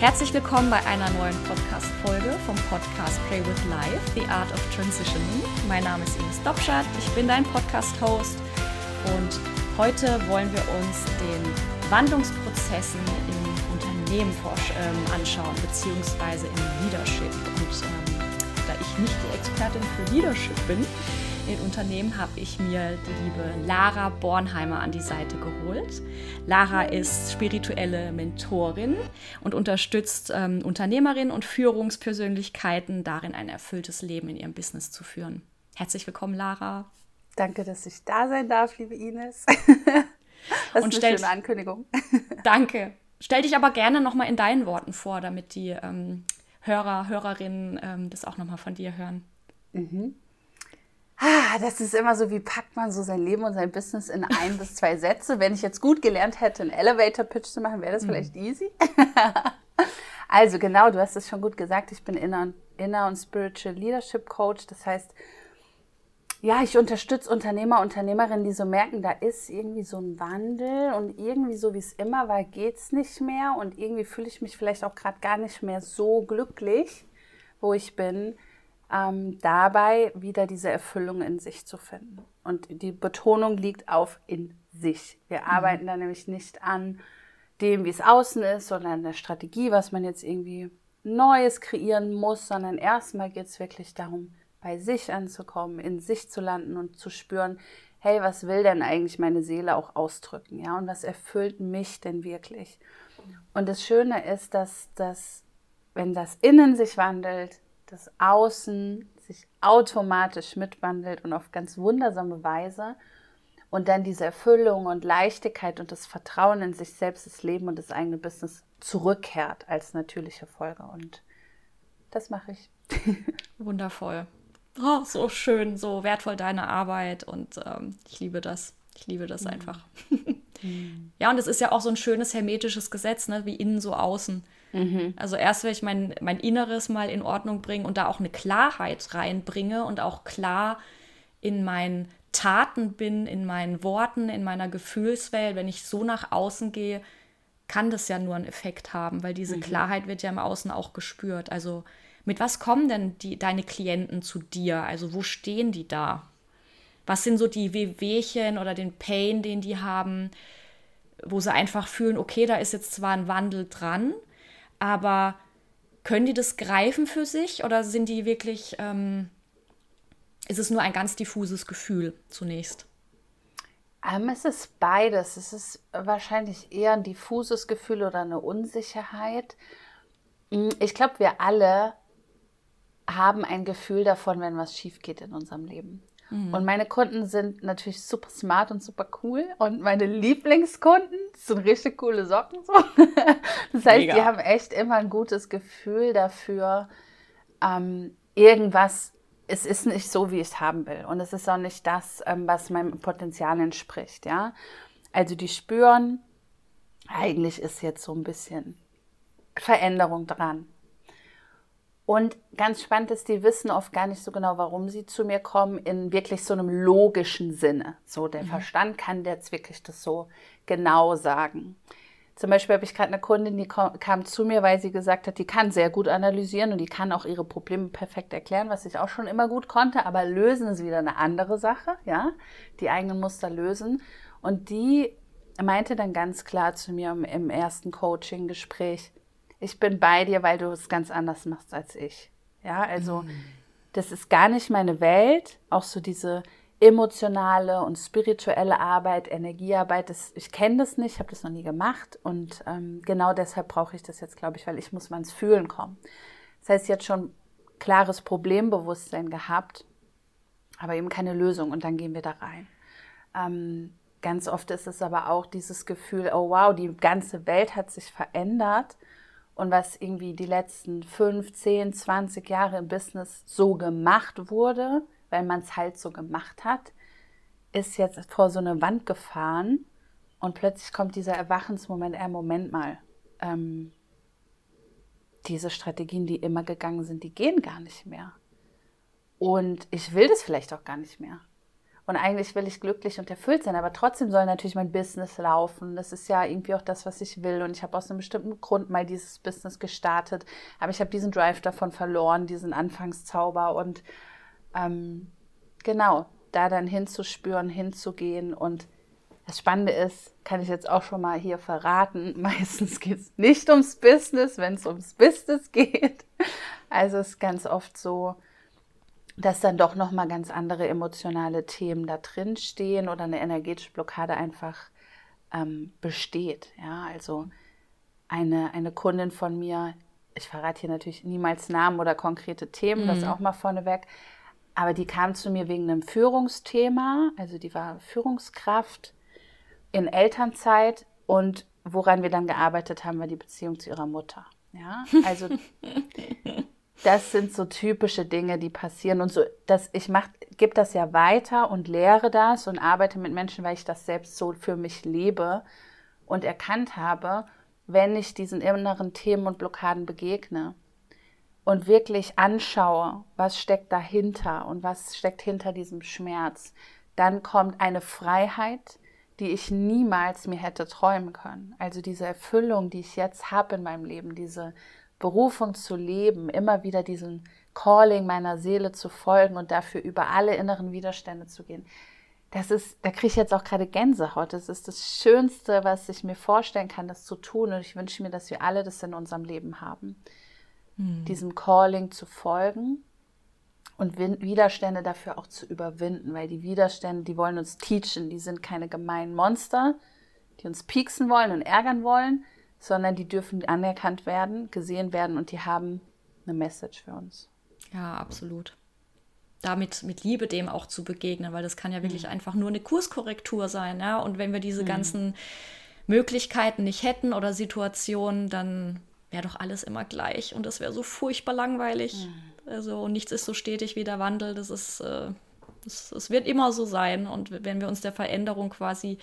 Herzlich willkommen bei einer neuen Podcast-Folge vom Podcast Pray with Life, The Art of Transitioning. Mein Name ist Ines Dobschat, ich bin dein Podcast-Host und heute wollen wir uns den Wandlungsprozessen im Unternehmen ähm, anschauen, beziehungsweise im Leadership. Und ähm, da ich nicht die Expertin für Leadership bin, in Unternehmen habe ich mir die liebe Lara Bornheimer an die Seite geholt. Lara ist spirituelle Mentorin und unterstützt ähm, Unternehmerinnen und Führungspersönlichkeiten darin, ein erfülltes Leben in ihrem Business zu führen. Herzlich willkommen, Lara. Danke, dass ich da sein darf, liebe Ines. das und ist eine schöne Ankündigung. danke. Stell dich aber gerne nochmal in deinen Worten vor, damit die ähm, Hörer, Hörerinnen ähm, das auch nochmal von dir hören. Mhm. Ah, das ist immer so, wie packt man so sein Leben und sein Business in ein bis zwei Sätze. Wenn ich jetzt gut gelernt hätte, einen Elevator-Pitch zu machen, wäre das mhm. vielleicht easy. also genau, du hast es schon gut gesagt. Ich bin Inner, Inner und Spiritual Leadership Coach. Das heißt, ja, ich unterstütze Unternehmer, Unternehmerinnen, die so merken, da ist irgendwie so ein Wandel und irgendwie so wie es immer war, geht es nicht mehr und irgendwie fühle ich mich vielleicht auch gerade gar nicht mehr so glücklich, wo ich bin ähm, dabei wieder diese Erfüllung in sich zu finden. Und die Betonung liegt auf in sich. Wir mhm. arbeiten da nämlich nicht an dem, wie es außen ist, sondern an der Strategie, was man jetzt irgendwie Neues kreieren muss, sondern erstmal geht es wirklich darum, bei sich anzukommen, in sich zu landen und zu spüren, hey, was will denn eigentlich meine Seele auch ausdrücken, ja, und was erfüllt mich denn wirklich? Und das Schöne ist, dass das, wenn das Innen sich wandelt, das Außen sich automatisch mitwandelt und auf ganz wundersame Weise und dann diese Erfüllung und Leichtigkeit und das Vertrauen in sich selbst, das Leben und das eigene Business zurückkehrt als natürliche Folge. Und das mache ich. Wundervoll. Oh, so schön, so wertvoll deine Arbeit und ähm, ich liebe das. Ich liebe das mhm. einfach. mhm. Ja, und es ist ja auch so ein schönes hermetisches Gesetz, ne? wie innen so außen. Mhm. Also erst, wenn ich mein, mein Inneres mal in Ordnung bringe und da auch eine Klarheit reinbringe und auch klar in meinen Taten bin, in meinen Worten, in meiner Gefühlswelt, wenn ich so nach außen gehe, kann das ja nur einen Effekt haben, weil diese mhm. Klarheit wird ja im Außen auch gespürt. Also mit was kommen denn die, deine Klienten zu dir? Also wo stehen die da? Was sind so die Wehwehchen oder den Pain, den die haben, wo sie einfach fühlen, okay, da ist jetzt zwar ein Wandel dran, aber können die das greifen für sich oder sind die wirklich, ähm, ist es nur ein ganz diffuses Gefühl zunächst? Ähm, es ist beides. Es ist wahrscheinlich eher ein diffuses Gefühl oder eine Unsicherheit. Mm, ich glaube, wir alle haben ein Gefühl davon, wenn was schief geht in unserem Leben. Mhm. Und meine Kunden sind natürlich super smart und super cool. Und meine Lieblingskunden sind richtig coole Socken. So. Das heißt, Mega. die haben echt immer ein gutes Gefühl dafür, ähm, irgendwas, es ist nicht so, wie ich es haben will. Und es ist auch nicht das, ähm, was meinem Potenzial entspricht. Ja? Also die spüren, eigentlich ist jetzt so ein bisschen Veränderung dran. Und ganz spannend ist, die wissen oft gar nicht so genau, warum sie zu mir kommen, in wirklich so einem logischen Sinne. So, der mhm. Verstand kann jetzt wirklich das so genau sagen. Zum Beispiel habe ich gerade eine Kundin, die kam zu mir, weil sie gesagt hat, die kann sehr gut analysieren und die kann auch ihre Probleme perfekt erklären, was ich auch schon immer gut konnte, aber lösen ist wieder eine andere Sache, ja, die eigenen Muster lösen. Und die meinte dann ganz klar zu mir im, im ersten Coaching-Gespräch, ich bin bei dir, weil du es ganz anders machst als ich. Ja, also mhm. das ist gar nicht meine Welt. Auch so diese emotionale und spirituelle Arbeit, Energiearbeit, das, ich kenne das nicht, habe das noch nie gemacht und ähm, genau deshalb brauche ich das jetzt, glaube ich, weil ich muss mal ins Fühlen kommen. Das heißt, jetzt schon klares Problembewusstsein gehabt, aber eben keine Lösung und dann gehen wir da rein. Ähm, ganz oft ist es aber auch dieses Gefühl, oh wow, die ganze Welt hat sich verändert und was irgendwie die letzten 5, 10, 20 Jahre im Business so gemacht wurde, weil man es halt so gemacht hat, ist jetzt vor so eine Wand gefahren und plötzlich kommt dieser Erwachensmoment, äh, Moment mal, ähm, diese Strategien, die immer gegangen sind, die gehen gar nicht mehr. Und ich will das vielleicht auch gar nicht mehr. Und eigentlich will ich glücklich und erfüllt sein, aber trotzdem soll natürlich mein Business laufen. Das ist ja irgendwie auch das, was ich will. Und ich habe aus einem bestimmten Grund mal dieses Business gestartet. Aber ich habe diesen Drive davon verloren, diesen Anfangszauber. Und ähm, genau, da dann hinzuspüren, hinzugehen. Und das Spannende ist, kann ich jetzt auch schon mal hier verraten, meistens geht es nicht ums Business, wenn es ums Business geht. Also es ist ganz oft so, dass dann doch noch mal ganz andere emotionale Themen da drin stehen oder eine energetische Blockade einfach ähm, besteht. Ja, also eine, eine Kundin von mir, ich verrate hier natürlich niemals Namen oder konkrete Themen, mhm. das auch mal vorneweg, aber die kam zu mir wegen einem Führungsthema, also die war Führungskraft in Elternzeit und woran wir dann gearbeitet haben, war die Beziehung zu ihrer Mutter. Ja, also das sind so typische Dinge, die passieren und so, dass ich mach, gebe das ja weiter und lehre das und arbeite mit Menschen, weil ich das selbst so für mich lebe und erkannt habe, wenn ich diesen inneren Themen und Blockaden begegne und wirklich anschaue, was steckt dahinter und was steckt hinter diesem Schmerz, dann kommt eine Freiheit, die ich niemals mir hätte träumen können. Also diese Erfüllung, die ich jetzt habe in meinem Leben, diese Berufung zu leben, immer wieder diesem Calling meiner Seele zu folgen und dafür über alle inneren Widerstände zu gehen. Das ist, da kriege ich jetzt auch gerade Gänsehaut. Das ist das Schönste, was ich mir vorstellen kann, das zu tun. Und ich wünsche mir, dass wir alle das in unserem Leben haben. Hm. Diesem Calling zu folgen und Widerstände dafür auch zu überwinden, weil die Widerstände, die wollen uns teachen, die sind keine gemeinen Monster, die uns pieksen wollen und ärgern wollen, sondern die dürfen anerkannt werden, gesehen werden und die haben eine Message für uns. Ja, absolut. Damit mit Liebe dem auch zu begegnen, weil das kann ja wirklich mhm. einfach nur eine Kurskorrektur sein. Ja? Und wenn wir diese mhm. ganzen Möglichkeiten nicht hätten oder Situationen, dann wäre doch alles immer gleich und das wäre so furchtbar langweilig. Mhm. Also nichts ist so stetig wie der Wandel. Das ist, äh, es, es wird immer so sein. Und wenn wir uns der Veränderung quasi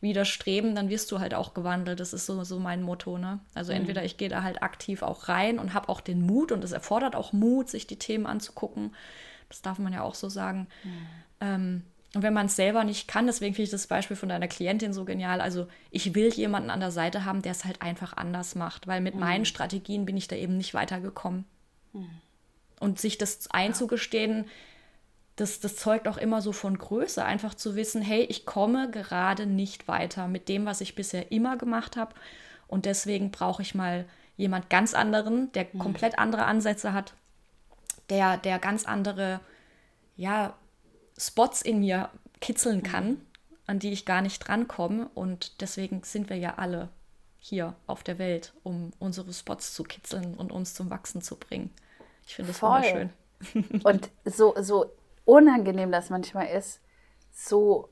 widerstreben, dann wirst du halt auch gewandelt. Das ist so, so mein Motto. Ne? Also mhm. entweder ich gehe da halt aktiv auch rein und habe auch den Mut und es erfordert auch Mut, sich die Themen anzugucken. Das darf man ja auch so sagen. Mhm. Ähm, und wenn man es selber nicht kann, deswegen finde ich das Beispiel von deiner Klientin so genial. Also ich will jemanden an der Seite haben, der es halt einfach anders macht, weil mit mhm. meinen Strategien bin ich da eben nicht weitergekommen. Mhm. Und sich das einzugestehen, das, das zeugt auch immer so von Größe, einfach zu wissen, hey, ich komme gerade nicht weiter mit dem, was ich bisher immer gemacht habe. Und deswegen brauche ich mal jemand ganz anderen, der mhm. komplett andere Ansätze hat, der, der ganz andere ja, Spots in mir kitzeln kann, mhm. an die ich gar nicht drankomme. Und deswegen sind wir ja alle hier auf der Welt, um unsere Spots zu kitzeln und uns zum Wachsen zu bringen. Ich finde das Voll. wunderschön. Und so, so unangenehm das manchmal ist, so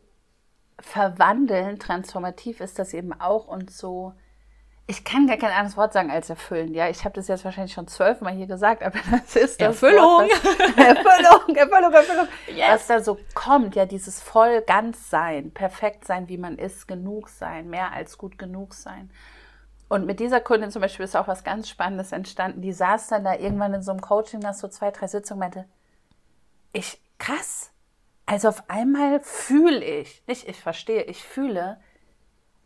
verwandeln, transformativ ist das eben auch und so. Ich kann gar kein anderes Wort sagen als erfüllen. Ja, ich habe das jetzt wahrscheinlich schon zwölfmal hier gesagt, aber das ist das Erfüllung. Wort, was, Erfüllung, Erfüllung, Erfüllung. Yes. Was da so kommt, ja, dieses voll ganz sein, perfekt sein, wie man ist, genug sein, mehr als gut genug sein. Und mit dieser Kundin zum Beispiel ist auch was ganz Spannendes entstanden. Die saß dann da irgendwann in so einem Coaching nach so zwei, drei Sitzungen meinte, ich, krass. Also auf einmal fühle ich, nicht ich verstehe, ich fühle,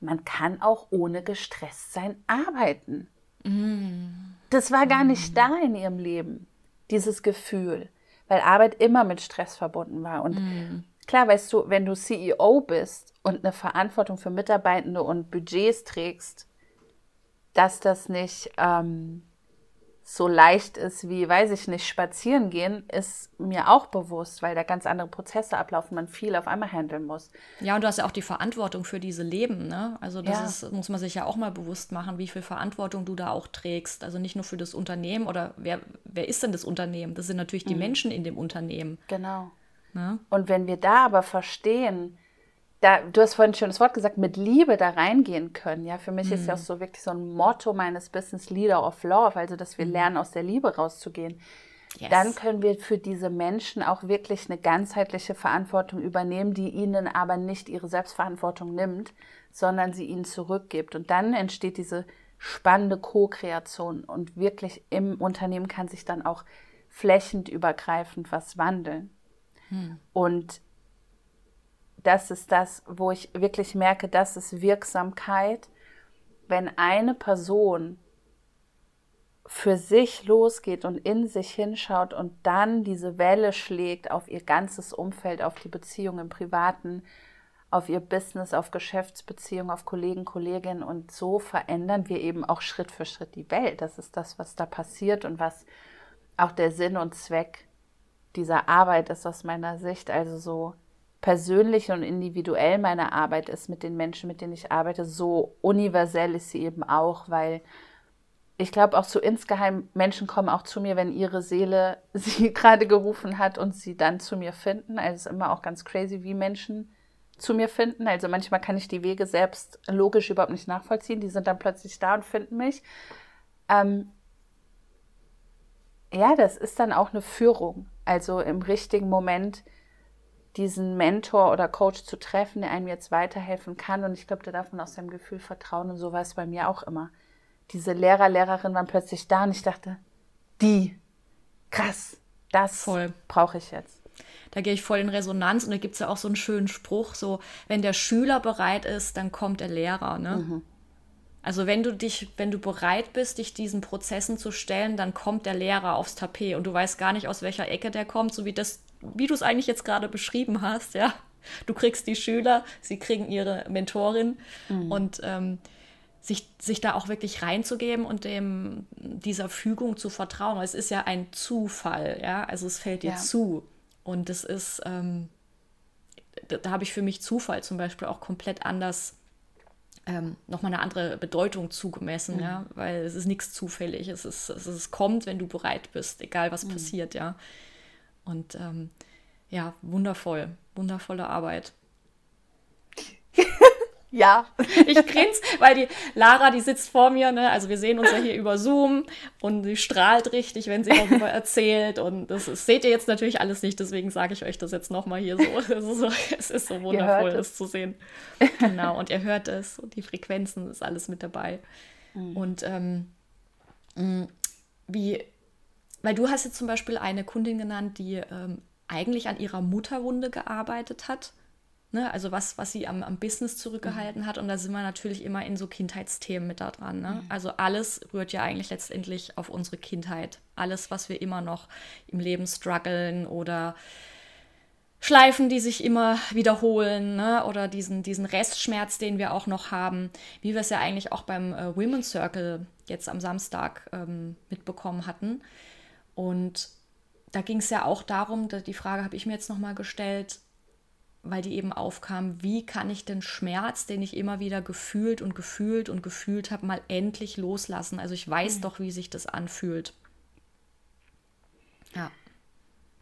man kann auch ohne gestresst sein arbeiten. Mm. Das war gar nicht da in ihrem Leben, dieses Gefühl, weil Arbeit immer mit Stress verbunden war. Und mm. klar, weißt du, wenn du CEO bist und eine Verantwortung für Mitarbeitende und Budgets trägst, dass das nicht ähm, so leicht ist wie, weiß ich nicht, spazieren gehen, ist mir auch bewusst, weil da ganz andere Prozesse ablaufen, man viel auf einmal handeln muss. Ja, und du hast ja auch die Verantwortung für diese Leben, ne? Also das ja. ist, muss man sich ja auch mal bewusst machen, wie viel Verantwortung du da auch trägst. Also nicht nur für das Unternehmen oder wer, wer ist denn das Unternehmen? Das sind natürlich die mhm. Menschen in dem Unternehmen. Genau. Ne? Und wenn wir da aber verstehen, da, du hast vorhin ein schönes Wort gesagt, mit Liebe da reingehen können. Ja, für mich mhm. ist ja auch so wirklich so ein Motto meines Business Leader of Love, also dass wir mhm. lernen, aus der Liebe rauszugehen. Yes. Dann können wir für diese Menschen auch wirklich eine ganzheitliche Verantwortung übernehmen, die ihnen aber nicht ihre Selbstverantwortung nimmt, sondern sie ihnen zurückgibt. Und dann entsteht diese spannende Co-Kreation und wirklich im Unternehmen kann sich dann auch flächendübergreifend was wandeln. Hm. Und das ist das, wo ich wirklich merke, das ist Wirksamkeit, wenn eine Person für sich losgeht und in sich hinschaut und dann diese Welle schlägt auf ihr ganzes Umfeld, auf die Beziehungen im Privaten, auf ihr Business, auf Geschäftsbeziehungen, auf Kollegen, Kolleginnen und so verändern wir eben auch Schritt für Schritt die Welt. Das ist das, was da passiert und was auch der Sinn und Zweck dieser Arbeit ist aus meiner Sicht. Also so persönlich und individuell meine Arbeit ist mit den Menschen, mit denen ich arbeite, so universell ist sie eben auch, weil ich glaube auch so insgeheim, Menschen kommen auch zu mir, wenn ihre Seele sie gerade gerufen hat und sie dann zu mir finden. Also es ist immer auch ganz crazy, wie Menschen zu mir finden. Also manchmal kann ich die Wege selbst logisch überhaupt nicht nachvollziehen. Die sind dann plötzlich da und finden mich. Ähm ja, das ist dann auch eine Führung. Also im richtigen Moment diesen Mentor oder Coach zu treffen, der einem jetzt weiterhelfen kann. Und ich glaube, da darf man aus seinem Gefühl vertrauen. Und so war es bei mir auch immer. Diese Lehrer, Lehrerin waren plötzlich da und ich dachte, die, krass, das brauche ich jetzt da gehe ich voll in Resonanz und da gibt es ja auch so einen schönen Spruch, so, wenn der Schüler bereit ist, dann kommt der Lehrer, ne? Mhm. Also wenn du dich, wenn du bereit bist, dich diesen Prozessen zu stellen, dann kommt der Lehrer aufs Tapet und du weißt gar nicht, aus welcher Ecke der kommt, so wie das, wie du es eigentlich jetzt gerade beschrieben hast, ja. Du kriegst die Schüler, sie kriegen ihre Mentorin mhm. und ähm, sich, sich da auch wirklich reinzugeben und dem dieser Fügung zu vertrauen. Es ist ja ein Zufall, ja, also es fällt dir ja. zu. Und das ist, ähm, da, da habe ich für mich Zufall zum Beispiel auch komplett anders ähm, nochmal eine andere Bedeutung zugemessen, mhm. ja, weil es ist nichts zufällig. Es, ist, es, ist, es kommt, wenn du bereit bist, egal was mhm. passiert, ja. Und ähm, ja, wundervoll, wundervolle Arbeit. Ja. Ich grinse, weil die Lara, die sitzt vor mir, ne? Also wir sehen uns ja hier über Zoom und sie strahlt richtig, wenn sie darüber erzählt. Und das, das, seht ihr jetzt natürlich alles nicht, deswegen sage ich euch das jetzt nochmal hier so. Es ist so, es ist so wundervoll, das zu sehen. Genau, und ihr hört es und die Frequenzen ist alles mit dabei. Mhm. Und ähm, mm, wie, weil du hast jetzt zum Beispiel eine Kundin genannt, die ähm, eigentlich an ihrer Mutterwunde gearbeitet hat Ne? Also was, was sie am, am Business zurückgehalten mhm. hat. Und da sind wir natürlich immer in so Kindheitsthemen mit da dran. Ne? Mhm. Also alles rührt ja eigentlich letztendlich auf unsere Kindheit. Alles, was wir immer noch im Leben strugglen oder Schleifen, die sich immer wiederholen, ne? oder diesen, diesen Restschmerz, den wir auch noch haben, wie wir es ja eigentlich auch beim äh, Women's Circle jetzt am Samstag ähm, mitbekommen hatten. Und da ging es ja auch darum, die Frage habe ich mir jetzt nochmal gestellt, weil die eben aufkam, wie kann ich den Schmerz, den ich immer wieder gefühlt und gefühlt und gefühlt habe, mal endlich loslassen. Also ich weiß mhm. doch, wie sich das anfühlt. Ja.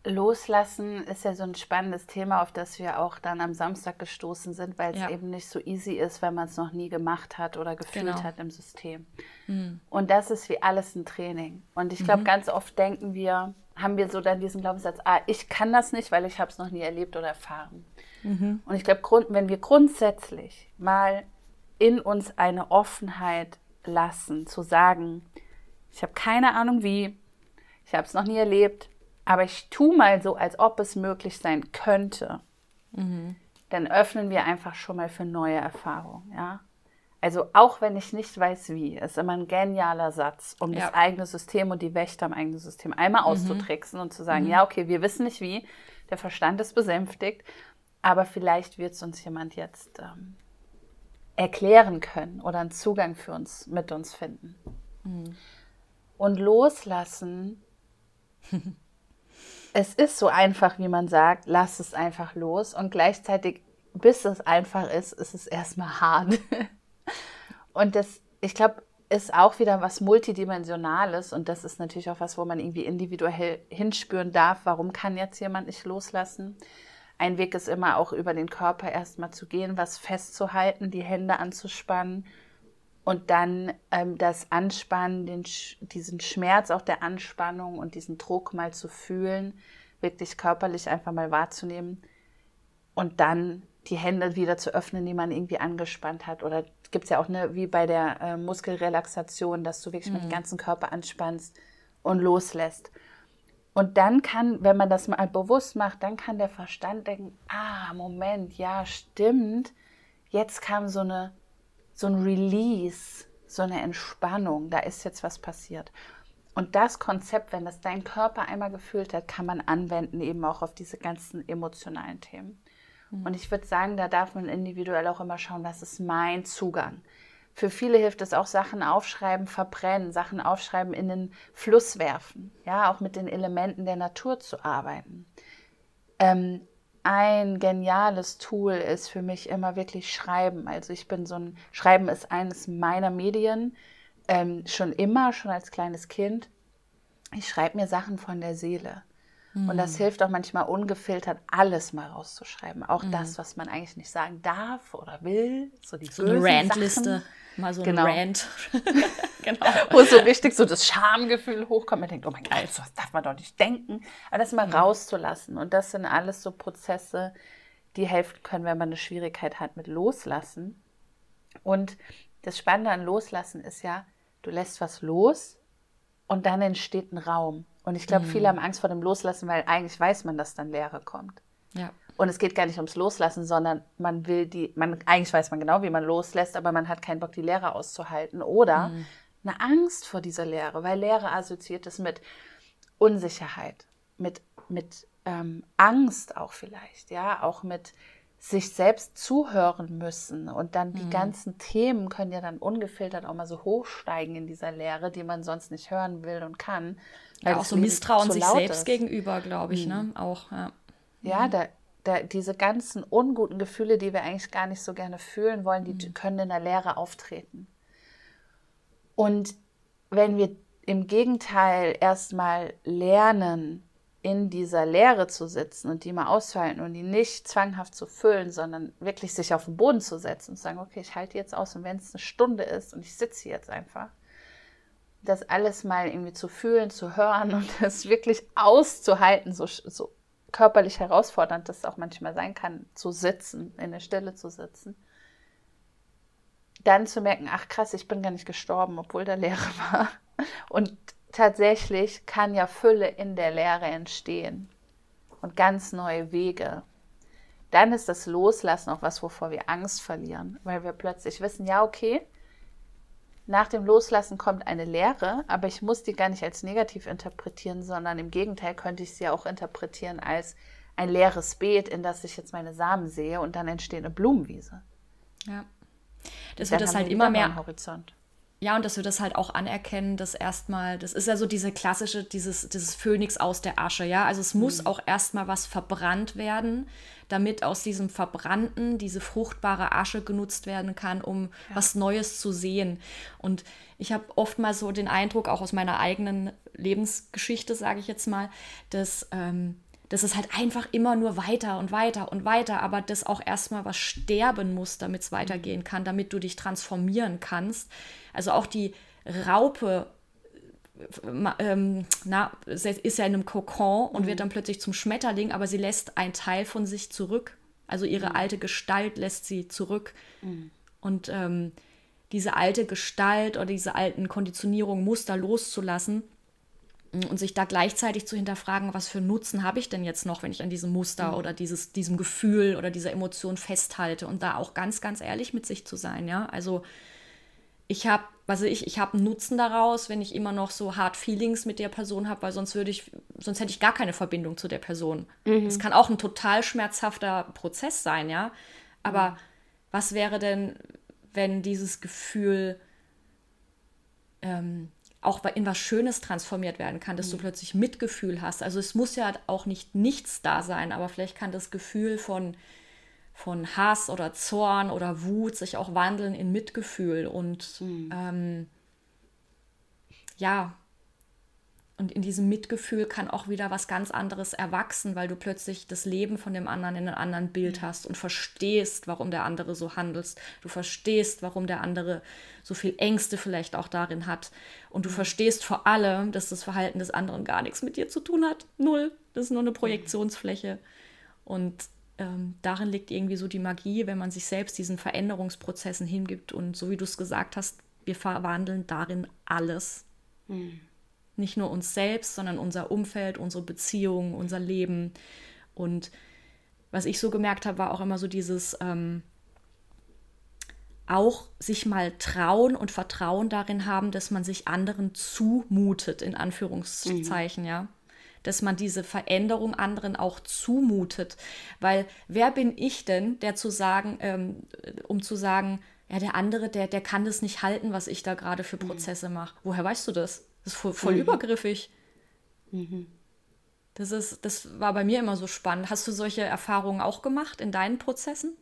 Loslassen ist ja so ein spannendes Thema, auf das wir auch dann am Samstag gestoßen sind, weil es ja. eben nicht so easy ist, wenn man es noch nie gemacht hat oder gefühlt genau. hat im System. Mhm. Und das ist wie alles ein Training. Und ich glaube, mhm. ganz oft denken wir, haben wir so dann diesen Glaubenssatz, ah, ich kann das nicht, weil ich habe es noch nie erlebt oder erfahren. Mhm. Und ich glaube, wenn wir grundsätzlich mal in uns eine Offenheit lassen, zu sagen, ich habe keine Ahnung wie, ich habe es noch nie erlebt, aber ich tue mal so, als ob es möglich sein könnte, mhm. dann öffnen wir einfach schon mal für neue Erfahrungen, ja. Also auch wenn ich nicht weiß wie, ist immer ein genialer Satz, um ja. das eigene System und die Wächter im eigenen System einmal mhm. auszutricksen und zu sagen, mhm. ja, okay, wir wissen nicht wie, der Verstand ist besänftigt aber vielleicht wird es uns jemand jetzt ähm, erklären können oder einen Zugang für uns mit uns finden. Mhm. Und loslassen, es ist so einfach, wie man sagt, lass es einfach los. Und gleichzeitig, bis es einfach ist, ist es erstmal hart. und das, ich glaube, ist auch wieder was Multidimensionales und das ist natürlich auch was, wo man irgendwie individuell hinspüren darf, warum kann jetzt jemand nicht loslassen. Ein Weg ist immer auch über den Körper erstmal zu gehen, was festzuhalten, die Hände anzuspannen und dann ähm, das Anspannen, den, diesen Schmerz auch der Anspannung und diesen Druck mal zu fühlen, wirklich körperlich einfach mal wahrzunehmen und dann die Hände wieder zu öffnen, die man irgendwie angespannt hat. Oder gibt es ja auch eine, wie bei der äh, Muskelrelaxation, dass du wirklich mhm. mit dem ganzen Körper anspannst und loslässt. Und dann kann, wenn man das mal bewusst macht, dann kann der Verstand denken, ah, Moment, ja, stimmt. Jetzt kam so eine so ein Release, so eine Entspannung, da ist jetzt was passiert. Und das Konzept, wenn das dein Körper einmal gefühlt hat, kann man anwenden eben auch auf diese ganzen emotionalen Themen. Mhm. Und ich würde sagen, da darf man individuell auch immer schauen, was ist mein Zugang. Für viele hilft es auch Sachen aufschreiben, verbrennen, Sachen aufschreiben, in den Fluss werfen, ja, auch mit den Elementen der Natur zu arbeiten. Ähm, ein geniales Tool ist für mich immer wirklich Schreiben. Also ich bin so ein, Schreiben ist eines meiner Medien, ähm, schon immer, schon als kleines Kind. Ich schreibe mir Sachen von der Seele. Und das hm. hilft auch manchmal ungefiltert, alles mal rauszuschreiben. Auch mhm. das, was man eigentlich nicht sagen darf oder will. So die so eine Randliste. Mal so genau. ein Rant. genau. Wo so richtig so das Schamgefühl hochkommt. Man denkt, oh mein Gott, das darf man doch nicht denken. Aber das mal mhm. rauszulassen. Und das sind alles so Prozesse, die helfen können, wenn man eine Schwierigkeit hat mit Loslassen. Und das Spannende an Loslassen ist ja, du lässt was los und dann entsteht ein Raum. Und ich glaube, mhm. viele haben Angst vor dem Loslassen, weil eigentlich weiß man, dass dann Leere kommt. Ja. Und es geht gar nicht ums Loslassen, sondern man will die, man, eigentlich weiß man genau, wie man loslässt, aber man hat keinen Bock, die Leere auszuhalten. Oder mhm. eine Angst vor dieser Leere, weil Leere assoziiert es mit Unsicherheit, mit, mit ähm, Angst auch vielleicht, ja, auch mit sich selbst zuhören müssen. Und dann die mhm. ganzen Themen können ja dann ungefiltert auch mal so hochsteigen in dieser Lehre, die man sonst nicht hören will und kann. Ja, auch so Misstrauen sich selbst ist. gegenüber, glaube ich, mhm. ne? Auch, ja. Ja, mhm. da, da, diese ganzen unguten Gefühle, die wir eigentlich gar nicht so gerne fühlen wollen, die mhm. können in der Lehre auftreten. Und wenn wir im Gegenteil erstmal lernen, in dieser Leere zu sitzen und die mal auszuhalten und die nicht zwanghaft zu füllen, sondern wirklich sich auf den Boden zu setzen und zu sagen, okay, ich halte jetzt aus und wenn es eine Stunde ist und ich sitze jetzt einfach, das alles mal irgendwie zu fühlen, zu hören und das wirklich auszuhalten, so, so körperlich herausfordernd das auch manchmal sein kann, zu sitzen, in der Stille zu sitzen, dann zu merken, ach krass, ich bin gar nicht gestorben, obwohl da Leere war. Und tatsächlich kann ja Fülle in der Leere entstehen und ganz neue Wege. Dann ist das Loslassen auch was, wovor wir Angst verlieren, weil wir plötzlich wissen, ja, okay, nach dem Loslassen kommt eine Leere, aber ich muss die gar nicht als negativ interpretieren, sondern im Gegenteil könnte ich sie auch interpretieren als ein leeres Beet, in das ich jetzt meine Samen sehe und dann entsteht eine Blumenwiese. Ja. Das wird das halt immer mehr. Horizont. Ja, und dass wir das halt auch anerkennen, dass erstmal, das ist ja so diese klassische, dieses, dieses Phönix aus der Asche, ja. Also es muss mhm. auch erstmal was verbrannt werden, damit aus diesem Verbrannten diese fruchtbare Asche genutzt werden kann, um ja. was Neues zu sehen. Und ich habe oftmals so den Eindruck, auch aus meiner eigenen Lebensgeschichte, sage ich jetzt mal, dass ähm, das ist halt einfach immer nur weiter und weiter und weiter, aber das auch erstmal was sterben muss, damit es weitergehen kann, damit du dich transformieren kannst. Also auch die Raupe ähm, na, ist ja in einem Kokon und mhm. wird dann plötzlich zum Schmetterling, aber sie lässt einen Teil von sich zurück. Also ihre mhm. alte Gestalt lässt sie zurück. Mhm. Und ähm, diese alte Gestalt oder diese alten Konditionierungen, Muster loszulassen, und sich da gleichzeitig zu hinterfragen, was für Nutzen habe ich denn jetzt noch, wenn ich an diesem Muster mhm. oder dieses, diesem Gefühl oder dieser Emotion festhalte und da auch ganz, ganz ehrlich mit sich zu sein, ja. Also ich habe, was ich, ich habe einen Nutzen daraus, wenn ich immer noch so hart Feelings mit der Person habe, weil sonst würde ich, sonst hätte ich gar keine Verbindung zu der Person. Mhm. Das kann auch ein total schmerzhafter Prozess sein, ja. Aber mhm. was wäre denn, wenn dieses Gefühl ähm, auch in was Schönes transformiert werden kann, dass mhm. du plötzlich Mitgefühl hast. Also es muss ja auch nicht nichts da sein, aber vielleicht kann das Gefühl von, von Hass oder Zorn oder Wut sich auch wandeln in Mitgefühl und mhm. ähm, ja, und in diesem Mitgefühl kann auch wieder was ganz anderes erwachsen, weil du plötzlich das Leben von dem anderen in einem anderen Bild mhm. hast und verstehst, warum der andere so handelt. Du verstehst, warum der andere so viel Ängste vielleicht auch darin hat. Und du mhm. verstehst vor allem, dass das Verhalten des anderen gar nichts mit dir zu tun hat. Null. Das ist nur eine mhm. Projektionsfläche. Und ähm, darin liegt irgendwie so die Magie, wenn man sich selbst diesen Veränderungsprozessen hingibt. Und so wie du es gesagt hast, wir verwandeln darin alles. Mhm Nicht nur uns selbst, sondern unser Umfeld, unsere Beziehungen, unser Leben. Und was ich so gemerkt habe, war auch immer so dieses ähm, auch sich mal trauen und Vertrauen darin haben, dass man sich anderen zumutet, in Anführungszeichen, mhm. ja dass man diese Veränderung anderen auch zumutet. Weil wer bin ich denn, der zu sagen, ähm, um zu sagen, ja, der andere, der, der kann das nicht halten, was ich da gerade für mhm. Prozesse mache. Woher weißt du das? Das ist voll, voll mhm. übergriffig. Mhm. Das, ist, das war bei mir immer so spannend. Hast du solche Erfahrungen auch gemacht in deinen Prozessen?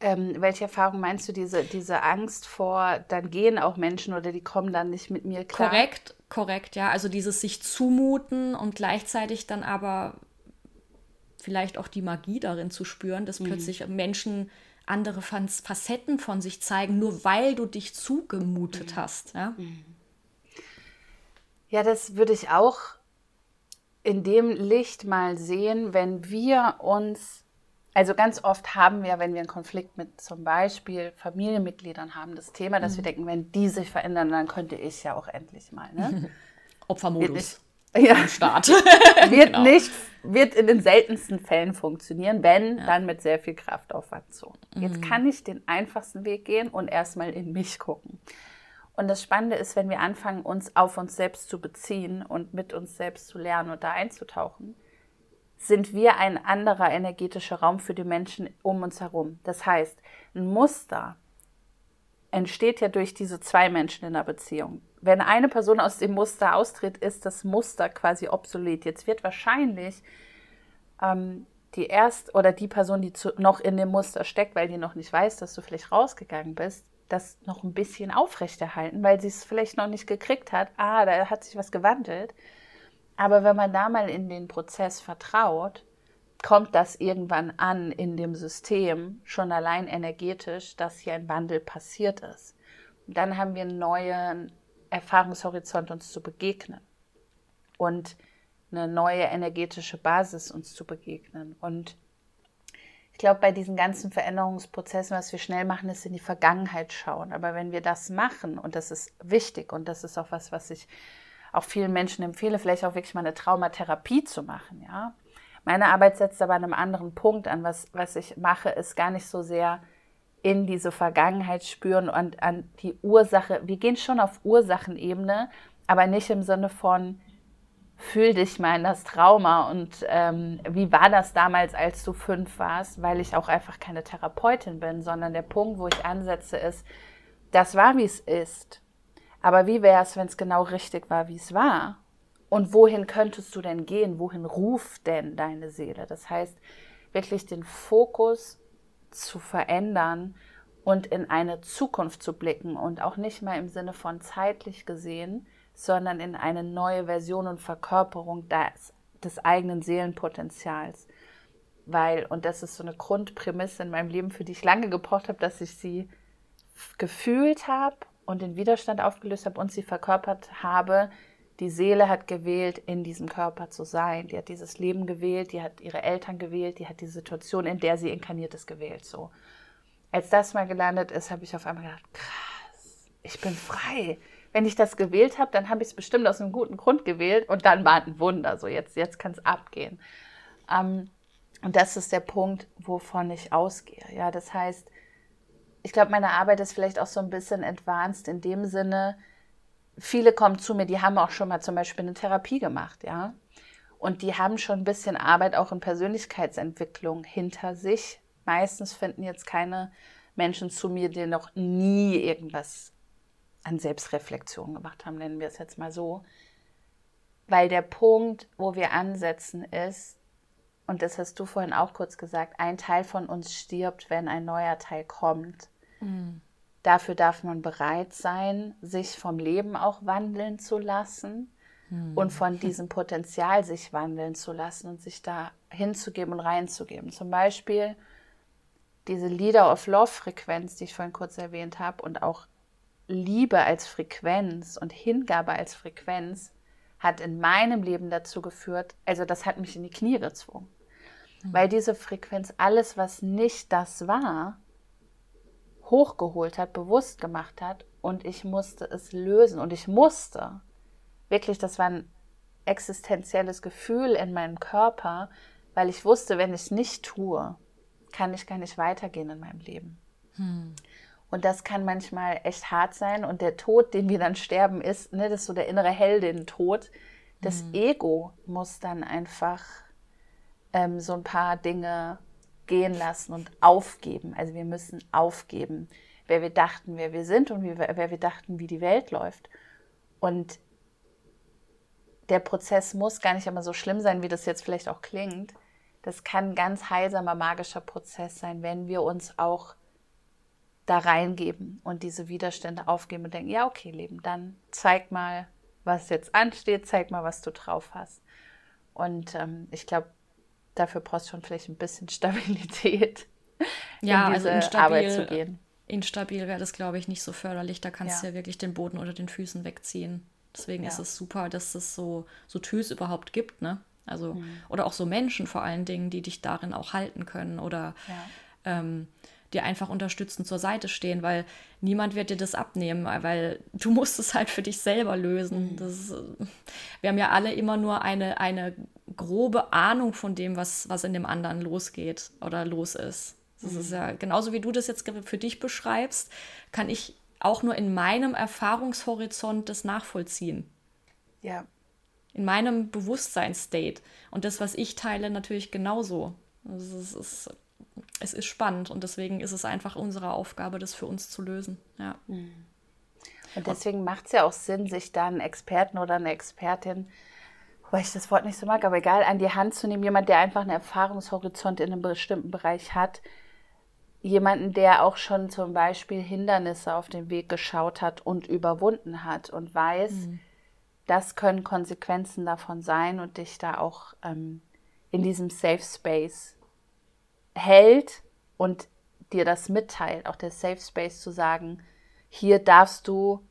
Ähm, welche Erfahrung meinst du, diese, diese Angst vor, dann gehen auch Menschen oder die kommen dann nicht mit mir klar? Korrekt, korrekt, ja. Also dieses sich zumuten und gleichzeitig dann aber vielleicht auch die Magie darin zu spüren, dass mhm. plötzlich Menschen andere Facetten von sich zeigen, nur weil du dich zugemutet mhm. hast. Ja? Mhm. Ja, das würde ich auch in dem Licht mal sehen, wenn wir uns also ganz oft haben wir, wenn wir einen Konflikt mit zum Beispiel Familienmitgliedern haben, das Thema, dass mhm. wir denken, wenn die sich verändern, dann könnte ich ja auch endlich mal. Ne? Opfermodus. Ja. Start. wird genau. nicht, wird in den seltensten Fällen funktionieren, wenn, ja. dann mit sehr viel Kraftaufwand so. Jetzt mhm. kann ich den einfachsten Weg gehen und erstmal in mich gucken. Und das Spannende ist, wenn wir anfangen, uns auf uns selbst zu beziehen und mit uns selbst zu lernen und da einzutauchen, sind wir ein anderer energetischer Raum für die Menschen um uns herum. Das heißt, ein Muster entsteht ja durch diese zwei Menschen in einer Beziehung. Wenn eine Person aus dem Muster austritt, ist das Muster quasi obsolet. Jetzt wird wahrscheinlich ähm, die erst oder die Person, die zu, noch in dem Muster steckt, weil die noch nicht weiß, dass du vielleicht rausgegangen bist, das noch ein bisschen aufrechterhalten, weil sie es vielleicht noch nicht gekriegt hat. Ah, da hat sich was gewandelt. Aber wenn man da mal in den Prozess vertraut, kommt das irgendwann an in dem System, schon allein energetisch, dass hier ein Wandel passiert ist. Und dann haben wir einen neuen Erfahrungshorizont uns zu begegnen und eine neue energetische Basis uns zu begegnen. Und ich glaube, bei diesen ganzen Veränderungsprozessen, was wir schnell machen, ist in die Vergangenheit schauen. Aber wenn wir das machen, und das ist wichtig und das ist auch was, was ich auch vielen Menschen empfehle, vielleicht auch wirklich mal eine Traumatherapie zu machen, ja. Meine Arbeit setzt aber an einem anderen Punkt an. Was, was ich mache, ist gar nicht so sehr in diese Vergangenheit spüren und an die Ursache. Wir gehen schon auf Ursachenebene, aber nicht im Sinne von, fühl dich mal in das Trauma und ähm, wie war das damals, als du fünf warst, weil ich auch einfach keine Therapeutin bin, sondern der Punkt, wo ich ansetze, ist, das war, wie es ist. Aber wie wäre es, wenn es genau richtig war, wie es war? Und wohin könntest du denn gehen? Wohin ruft denn deine Seele? Das heißt, wirklich den Fokus zu verändern und in eine Zukunft zu blicken und auch nicht mal im Sinne von zeitlich gesehen, sondern in eine neue Version und Verkörperung des, des eigenen Seelenpotenzials. Weil, und das ist so eine Grundprämisse in meinem Leben, für die ich lange gebraucht habe, dass ich sie gefühlt habe und den Widerstand aufgelöst habe und sie verkörpert habe. Die Seele hat gewählt, in diesem Körper zu sein. Die hat dieses Leben gewählt, die hat ihre Eltern gewählt, die hat die Situation, in der sie inkarniert ist, gewählt. So. Als das mal gelandet ist, habe ich auf einmal gedacht, krass, ich bin frei. Wenn ich das gewählt habe, dann habe ich es bestimmt aus einem guten Grund gewählt und dann war ein Wunder. So, jetzt, jetzt kann es abgehen. Ähm, und das ist der Punkt, wovon ich ausgehe. Ja, das heißt, ich glaube, meine Arbeit ist vielleicht auch so ein bisschen advanced in dem Sinne, viele kommen zu mir, die haben auch schon mal zum Beispiel eine Therapie gemacht, ja. Und die haben schon ein bisschen Arbeit auch in Persönlichkeitsentwicklung hinter sich. Meistens finden jetzt keine Menschen zu mir, die noch nie irgendwas an Selbstreflexion gemacht haben, nennen wir es jetzt mal so. Weil der Punkt, wo wir ansetzen, ist, und das hast du vorhin auch kurz gesagt, ein Teil von uns stirbt, wenn ein neuer Teil kommt. Mhm. Dafür darf man bereit sein, sich vom Leben auch wandeln zu lassen mhm. und von diesem Potenzial sich wandeln zu lassen und sich da hinzugeben und reinzugeben. Zum Beispiel diese Leader of Love Frequenz, die ich vorhin kurz erwähnt habe, und auch Liebe als Frequenz und Hingabe als Frequenz hat in meinem Leben dazu geführt, also das hat mich in die Knie gezwungen. Mhm. Weil diese Frequenz, alles, was nicht das war, hochgeholt hat, bewusst gemacht hat und ich musste es lösen und ich musste, wirklich, das war ein existenzielles Gefühl in meinem Körper, weil ich wusste, wenn ich es nicht tue, kann ich gar nicht weitergehen in meinem Leben. Hm. Und das kann manchmal echt hart sein. Und der Tod, den wir dann sterben, ist, ne, das ist so der innere Heldin-Tod. Das hm. Ego muss dann einfach ähm, so ein paar Dinge gehen lassen und aufgeben. Also wir müssen aufgeben, wer wir dachten, wer wir sind und wie, wer wir dachten, wie die Welt läuft. Und der Prozess muss gar nicht immer so schlimm sein, wie das jetzt vielleicht auch klingt. Das kann ein ganz heilsamer, magischer Prozess sein, wenn wir uns auch da reingeben und diese Widerstände aufgeben und denken, ja, okay, Leben, dann zeig mal, was jetzt ansteht, zeig mal, was du drauf hast. Und ähm, ich glaube, dafür brauchst du schon vielleicht ein bisschen Stabilität, ja, in diese also instabil, Arbeit zu gehen. Instabil wäre das, glaube ich, nicht so förderlich. Da kannst ja. du ja wirklich den Boden unter den Füßen wegziehen. Deswegen ja. ist es super, dass es so, so Tools überhaupt gibt, ne? Also, mhm. oder auch so Menschen vor allen Dingen, die dich darin auch halten können oder ja. ähm, dir einfach unterstützend zur Seite stehen, weil niemand wird dir das abnehmen, weil du musst es halt für dich selber lösen. Mhm. Das, wir haben ja alle immer nur eine, eine grobe Ahnung von dem, was, was in dem anderen losgeht oder los ist. Das mhm. ist ja genauso wie du das jetzt für dich beschreibst, kann ich auch nur in meinem Erfahrungshorizont das nachvollziehen. Ja. In meinem Bewusstseinsstate. Und das, was ich teile, natürlich genauso. Also es, ist, es ist spannend und deswegen ist es einfach unsere Aufgabe, das für uns zu lösen. Ja. Mhm. Und deswegen macht es ja auch Sinn, sich da einen Experten oder eine Expertin weil ich das Wort nicht so mag, aber egal, an die Hand zu nehmen, jemand, der einfach einen Erfahrungshorizont in einem bestimmten Bereich hat, jemanden, der auch schon zum Beispiel Hindernisse auf dem Weg geschaut hat und überwunden hat und weiß, mhm. das können Konsequenzen davon sein und dich da auch ähm, in diesem Safe Space hält und dir das mitteilt, auch der Safe Space zu sagen, hier darfst du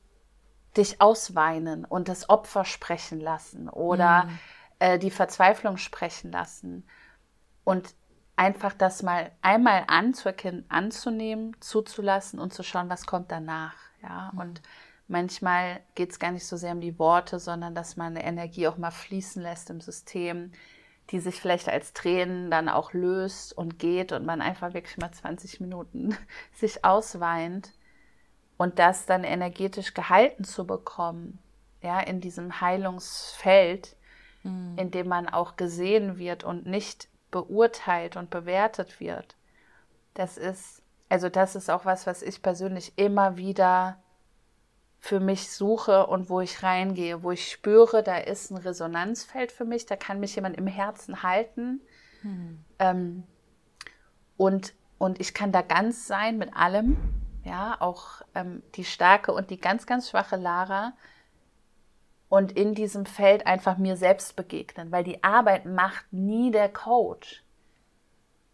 dich ausweinen und das Opfer sprechen lassen oder mhm. äh, die Verzweiflung sprechen lassen. Und einfach das mal einmal anzuerkennen, anzunehmen, zuzulassen und zu schauen, was kommt danach. Ja, mhm. und manchmal geht es gar nicht so sehr um die Worte, sondern dass man eine Energie auch mal fließen lässt im System, die sich vielleicht als Tränen dann auch löst und geht und man einfach wirklich mal 20 Minuten sich ausweint und das dann energetisch gehalten zu bekommen, ja, in diesem Heilungsfeld, mhm. in dem man auch gesehen wird und nicht beurteilt und bewertet wird. Das ist, also das ist auch was, was ich persönlich immer wieder für mich suche und wo ich reingehe, wo ich spüre, da ist ein Resonanzfeld für mich, da kann mich jemand im Herzen halten. Mhm. Ähm, und, und ich kann da ganz sein mit allem ja, auch ähm, die starke und die ganz, ganz schwache Lara und in diesem Feld einfach mir selbst begegnen, weil die Arbeit macht nie der Coach.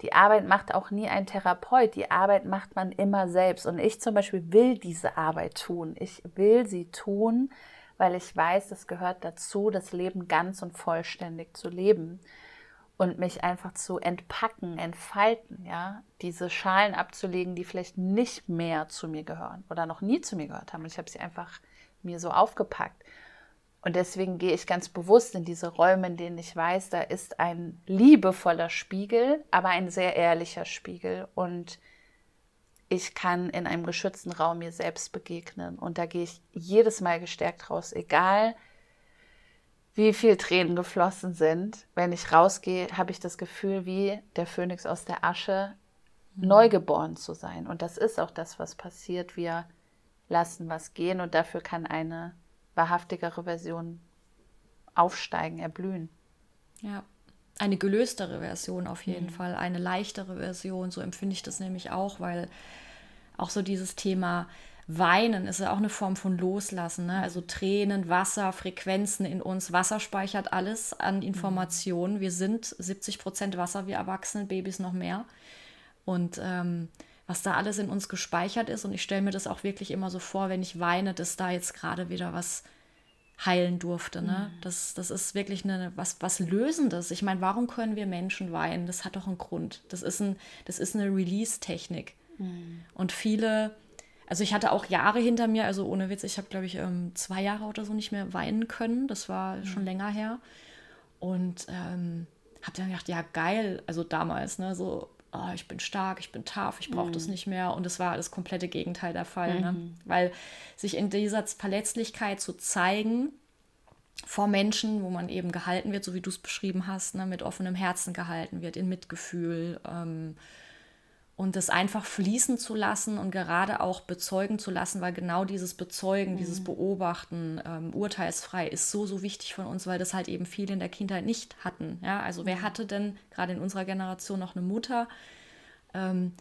Die Arbeit macht auch nie ein Therapeut. Die Arbeit macht man immer selbst. Und ich zum Beispiel will diese Arbeit tun. Ich will sie tun, weil ich weiß, es gehört dazu, das Leben ganz und vollständig zu leben und mich einfach zu entpacken, entfalten, ja, diese Schalen abzulegen, die vielleicht nicht mehr zu mir gehören oder noch nie zu mir gehört haben. Und ich habe sie einfach mir so aufgepackt. Und deswegen gehe ich ganz bewusst in diese Räume, in denen ich weiß, da ist ein liebevoller Spiegel, aber ein sehr ehrlicher Spiegel. Und ich kann in einem geschützten Raum mir selbst begegnen. Und da gehe ich jedes Mal gestärkt raus, egal wie viel Tränen geflossen sind. Wenn ich rausgehe, habe ich das Gefühl, wie der Phönix aus der Asche mhm. neugeboren zu sein. Und das ist auch das, was passiert. Wir lassen was gehen und dafür kann eine wahrhaftigere Version aufsteigen, erblühen. Ja, eine gelöstere Version auf jeden mhm. Fall, eine leichtere Version. So empfinde ich das nämlich auch, weil auch so dieses Thema Weinen ist ja auch eine Form von Loslassen. Ne? Also Tränen, Wasser, Frequenzen in uns. Wasser speichert alles an mhm. Informationen. Wir sind 70 Prozent Wasser, wir Erwachsene, Babys noch mehr. Und ähm, was da alles in uns gespeichert ist. Und ich stelle mir das auch wirklich immer so vor, wenn ich weine, dass da jetzt gerade wieder was heilen durfte. Ne? Mhm. Das, das ist wirklich eine, was, was Lösendes. Ich meine, warum können wir Menschen weinen? Das hat doch einen Grund. Das ist, ein, das ist eine Release-Technik. Mhm. Und viele also ich hatte auch Jahre hinter mir, also ohne Witz, ich habe, glaube ich, ähm, zwei Jahre oder so nicht mehr weinen können. Das war mhm. schon länger her. Und ähm, habe dann gedacht, ja, geil, also damals, ne, so, oh, ich bin stark, ich bin tough, ich brauche mhm. das nicht mehr. Und es war das komplette Gegenteil der Fall, ne? mhm. ne? Weil sich in dieser Verletzlichkeit zu zeigen, vor Menschen, wo man eben gehalten wird, so wie du es beschrieben hast, ne, mit offenem Herzen gehalten wird, in Mitgefühl, ähm, und das einfach fließen zu lassen und gerade auch bezeugen zu lassen, weil genau dieses Bezeugen, mhm. dieses Beobachten, ähm, urteilsfrei ist so, so wichtig von uns, weil das halt eben viele in der Kindheit nicht hatten. Ja? Also wer mhm. hatte denn gerade in unserer Generation noch eine Mutter, ähm,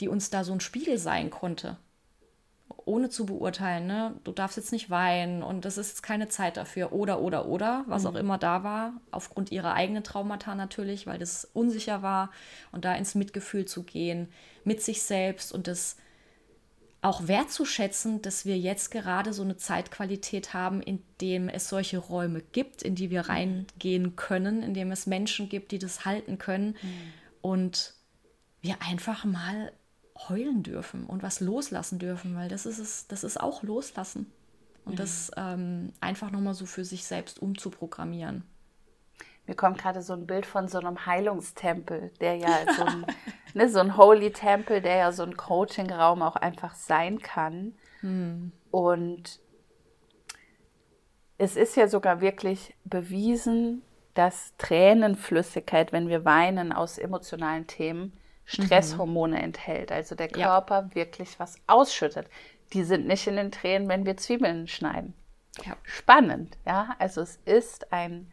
die uns da so ein Spiegel sein konnte? Ohne zu beurteilen, ne? du darfst jetzt nicht weinen und das ist jetzt keine Zeit dafür oder oder oder, was mhm. auch immer da war, aufgrund ihrer eigenen Traumata natürlich, weil das unsicher war und da ins Mitgefühl zu gehen mit sich selbst und das auch wertzuschätzen, dass wir jetzt gerade so eine Zeitqualität haben, in dem es solche Räume gibt, in die wir mhm. reingehen können, in dem es Menschen gibt, die das halten können mhm. und wir einfach mal heulen dürfen und was loslassen dürfen, weil das ist es, das ist auch loslassen. Und mhm. das ähm, einfach nochmal so für sich selbst umzuprogrammieren. Mir kommt gerade so ein Bild von so einem Heilungstempel, der ja so ein, ne, so ein Holy Tempel, der ja so ein Coaching-Raum auch einfach sein kann. Mhm. Und es ist ja sogar wirklich bewiesen, dass Tränenflüssigkeit, wenn wir weinen aus emotionalen Themen, Stresshormone mhm. enthält. Also der Körper ja. wirklich was ausschüttet. Die sind nicht in den Tränen, wenn wir Zwiebeln schneiden. Ja. Spannend, ja. Also es ist ein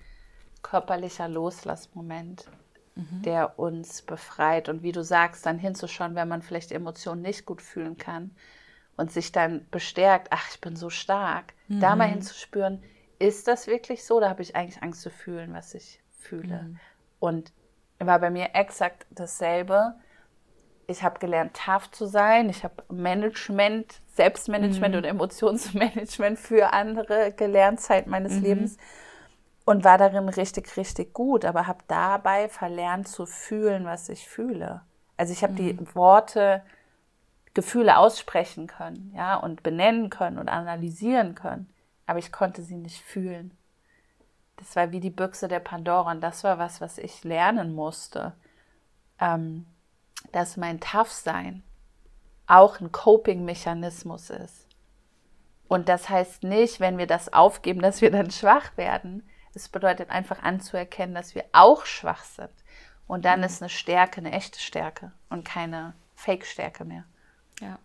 körperlicher Loslassmoment, mhm. der uns befreit. Und wie du sagst, dann hinzuschauen, wenn man vielleicht Emotionen nicht gut fühlen kann und sich dann bestärkt, ach, ich bin so stark, mhm. da mal hinzuspüren, ist das wirklich so? Da habe ich eigentlich Angst zu fühlen, was ich fühle. Mhm. Und war bei mir exakt dasselbe ich habe gelernt, tough zu sein. Ich habe Management, Selbstmanagement mhm. und Emotionsmanagement für andere gelernt, Zeit meines mhm. Lebens. Und war darin richtig, richtig gut, aber habe dabei verlernt zu fühlen, was ich fühle. Also ich habe mhm. die Worte, Gefühle aussprechen können, ja, und benennen können und analysieren können, aber ich konnte sie nicht fühlen. Das war wie die Büchse der Pandora und das war was, was ich lernen musste. Ähm, dass mein Tough-Sein auch ein Coping-Mechanismus ist. Und das heißt nicht, wenn wir das aufgeben, dass wir dann schwach werden. Es bedeutet einfach anzuerkennen, dass wir auch schwach sind. Und dann mhm. ist eine Stärke eine echte Stärke und keine Fake-Stärke mehr. Ja.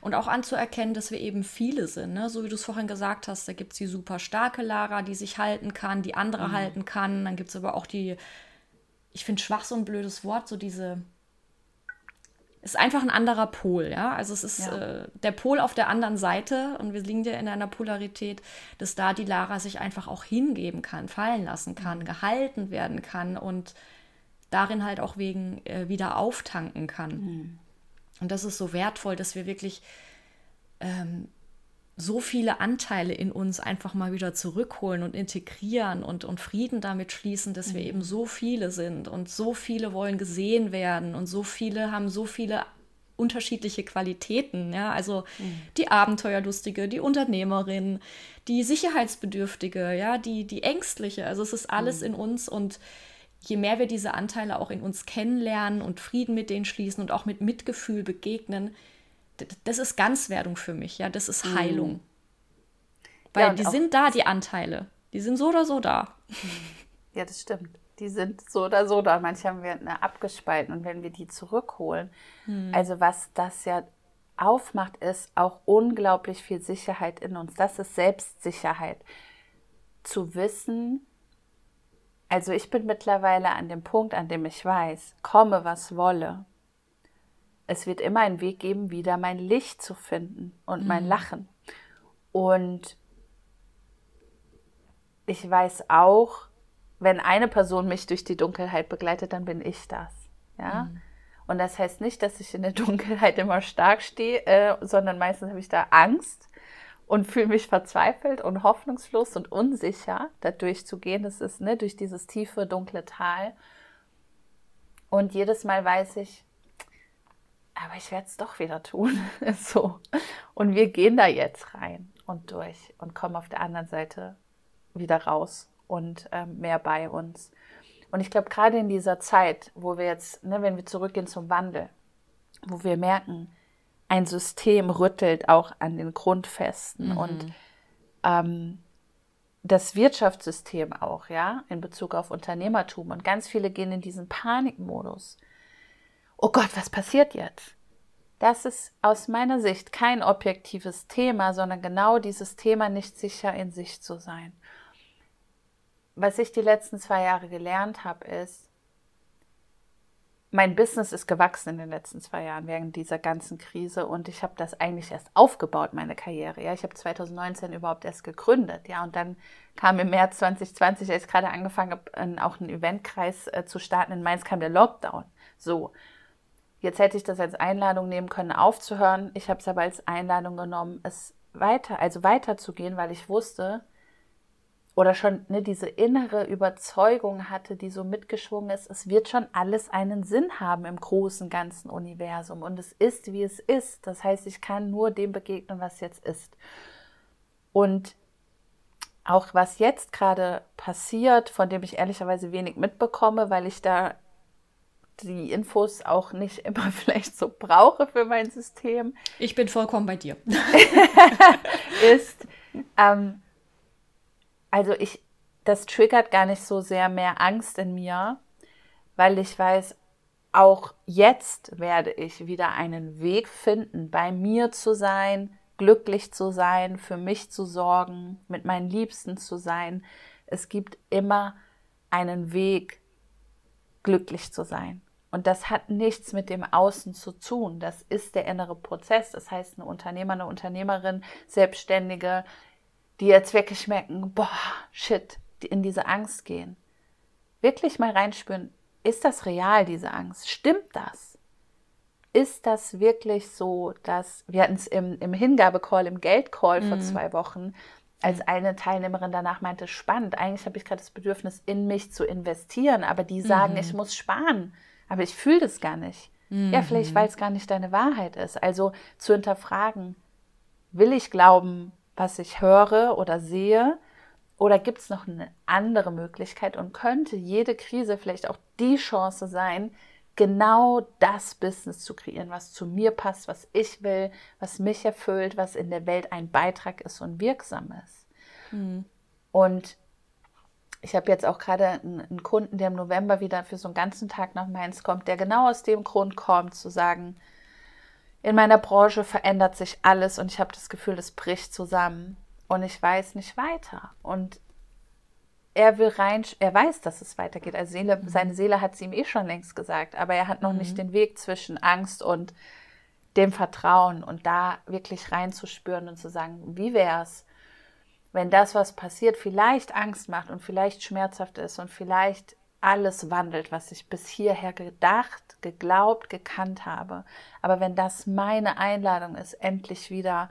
Und auch anzuerkennen, dass wir eben viele sind. Ne? So wie du es vorhin gesagt hast, da gibt es die super starke Lara, die sich halten kann, die andere mhm. halten kann. Dann gibt es aber auch die, ich finde schwach so ein blödes Wort, so diese ist einfach ein anderer Pol, ja. Also es ist ja. äh, der Pol auf der anderen Seite und wir liegen ja in einer Polarität, dass da die Lara sich einfach auch hingeben kann, fallen lassen kann, mhm. gehalten werden kann und darin halt auch wegen äh, wieder auftanken kann. Mhm. Und das ist so wertvoll, dass wir wirklich ähm, so viele Anteile in uns einfach mal wieder zurückholen und integrieren und, und Frieden damit schließen, dass mhm. wir eben so viele sind und so viele wollen gesehen werden und so viele haben so viele unterschiedliche Qualitäten, ja, also mhm. die Abenteuerlustige, die Unternehmerin, die Sicherheitsbedürftige, ja, die, die Ängstliche, also es ist alles mhm. in uns und je mehr wir diese Anteile auch in uns kennenlernen und Frieden mit denen schließen und auch mit Mitgefühl begegnen, das ist Ganzwerdung für mich, ja, das ist Heilung. Mhm. Weil ja, die sind da, die Anteile. Die sind so oder so da. Ja, das stimmt. Die sind so oder so da. Manche haben wir eine abgespalten und wenn wir die zurückholen, mhm. also was das ja aufmacht, ist auch unglaublich viel Sicherheit in uns. Das ist Selbstsicherheit. Zu wissen, also ich bin mittlerweile an dem Punkt, an dem ich weiß, komme was wolle, es wird immer einen Weg geben, wieder mein Licht zu finden und mhm. mein Lachen. Und ich weiß auch, wenn eine Person mich durch die Dunkelheit begleitet, dann bin ich das. Ja. Mhm. Und das heißt nicht, dass ich in der Dunkelheit immer stark stehe, äh, sondern meistens habe ich da Angst und fühle mich verzweifelt und hoffnungslos und unsicher, da durchzugehen. Das ist ne, durch dieses tiefe, dunkle Tal. Und jedes Mal weiß ich, aber ich werde es doch wieder tun. so. Und wir gehen da jetzt rein und durch und kommen auf der anderen Seite wieder raus und ähm, mehr bei uns. Und ich glaube, gerade in dieser Zeit, wo wir jetzt, ne, wenn wir zurückgehen zum Wandel, wo wir merken, ein System rüttelt auch an den Grundfesten mhm. und ähm, das Wirtschaftssystem auch, ja, in Bezug auf Unternehmertum. Und ganz viele gehen in diesen Panikmodus. Oh Gott, was passiert jetzt? Das ist aus meiner Sicht kein objektives Thema, sondern genau dieses Thema, nicht sicher in sich zu sein. Was ich die letzten zwei Jahre gelernt habe, ist, mein Business ist gewachsen in den letzten zwei Jahren während dieser ganzen Krise und ich habe das eigentlich erst aufgebaut, meine Karriere. Ja, ich habe 2019 überhaupt erst gegründet, ja, und dann kam im März 2020, als ich gerade angefangen habe, auch einen Eventkreis äh, zu starten in Mainz, kam der Lockdown. So, jetzt hätte ich das als Einladung nehmen können, aufzuhören. Ich habe es aber als Einladung genommen, es weiter, also weiterzugehen, weil ich wusste, oder schon ne, diese innere Überzeugung hatte, die so mitgeschwungen ist, es wird schon alles einen Sinn haben im großen ganzen Universum und es ist, wie es ist. Das heißt, ich kann nur dem begegnen, was jetzt ist. Und auch was jetzt gerade passiert, von dem ich ehrlicherweise wenig mitbekomme, weil ich da die Infos auch nicht immer vielleicht so brauche für mein System. Ich bin vollkommen bei dir. ist, ähm, also ich, das triggert gar nicht so sehr mehr Angst in mir, weil ich weiß, auch jetzt werde ich wieder einen Weg finden, bei mir zu sein, glücklich zu sein, für mich zu sorgen, mit meinen Liebsten zu sein. Es gibt immer einen Weg, glücklich zu sein. Und das hat nichts mit dem Außen zu tun. Das ist der innere Prozess. Das heißt, eine Unternehmer, eine Unternehmerin, Selbstständige, die jetzt wirklich merken, boah, shit, die in diese Angst gehen. Wirklich mal reinspüren, ist das real, diese Angst? Stimmt das? Ist das wirklich so, dass, wir hatten es im, im Hingabecall, im Geldcall mhm. vor zwei Wochen, als eine Teilnehmerin danach meinte, spannend, eigentlich habe ich gerade das Bedürfnis, in mich zu investieren, aber die sagen, mhm. ich muss sparen, aber ich fühle das gar nicht. Mhm. Ja, vielleicht, mhm. weil es gar nicht deine Wahrheit ist. Also zu hinterfragen, will ich glauben, was ich höre oder sehe? Oder gibt es noch eine andere Möglichkeit und könnte jede Krise vielleicht auch die Chance sein, genau das Business zu kreieren, was zu mir passt, was ich will, was mich erfüllt, was in der Welt ein Beitrag ist und wirksam ist. Mhm. Und ich habe jetzt auch gerade einen, Kunden, der im November wieder für so einen ganzen Tag nach Mainz kommt, der genau aus dem Grund kommt, zu sagen, in meiner Branche verändert sich alles und ich habe das Gefühl, es bricht zusammen und ich weiß nicht weiter. Und er will rein, er weiß, dass es weitergeht. Also Seele, mhm. seine Seele hat es ihm eh schon längst gesagt, aber er hat noch mhm. nicht den Weg zwischen Angst und dem Vertrauen und da wirklich reinzuspüren und zu sagen, wie wäre es, wenn das, was passiert, vielleicht Angst macht und vielleicht schmerzhaft ist und vielleicht alles wandelt, was ich bis hierher gedacht, geglaubt, gekannt habe. Aber wenn das meine Einladung ist, endlich wieder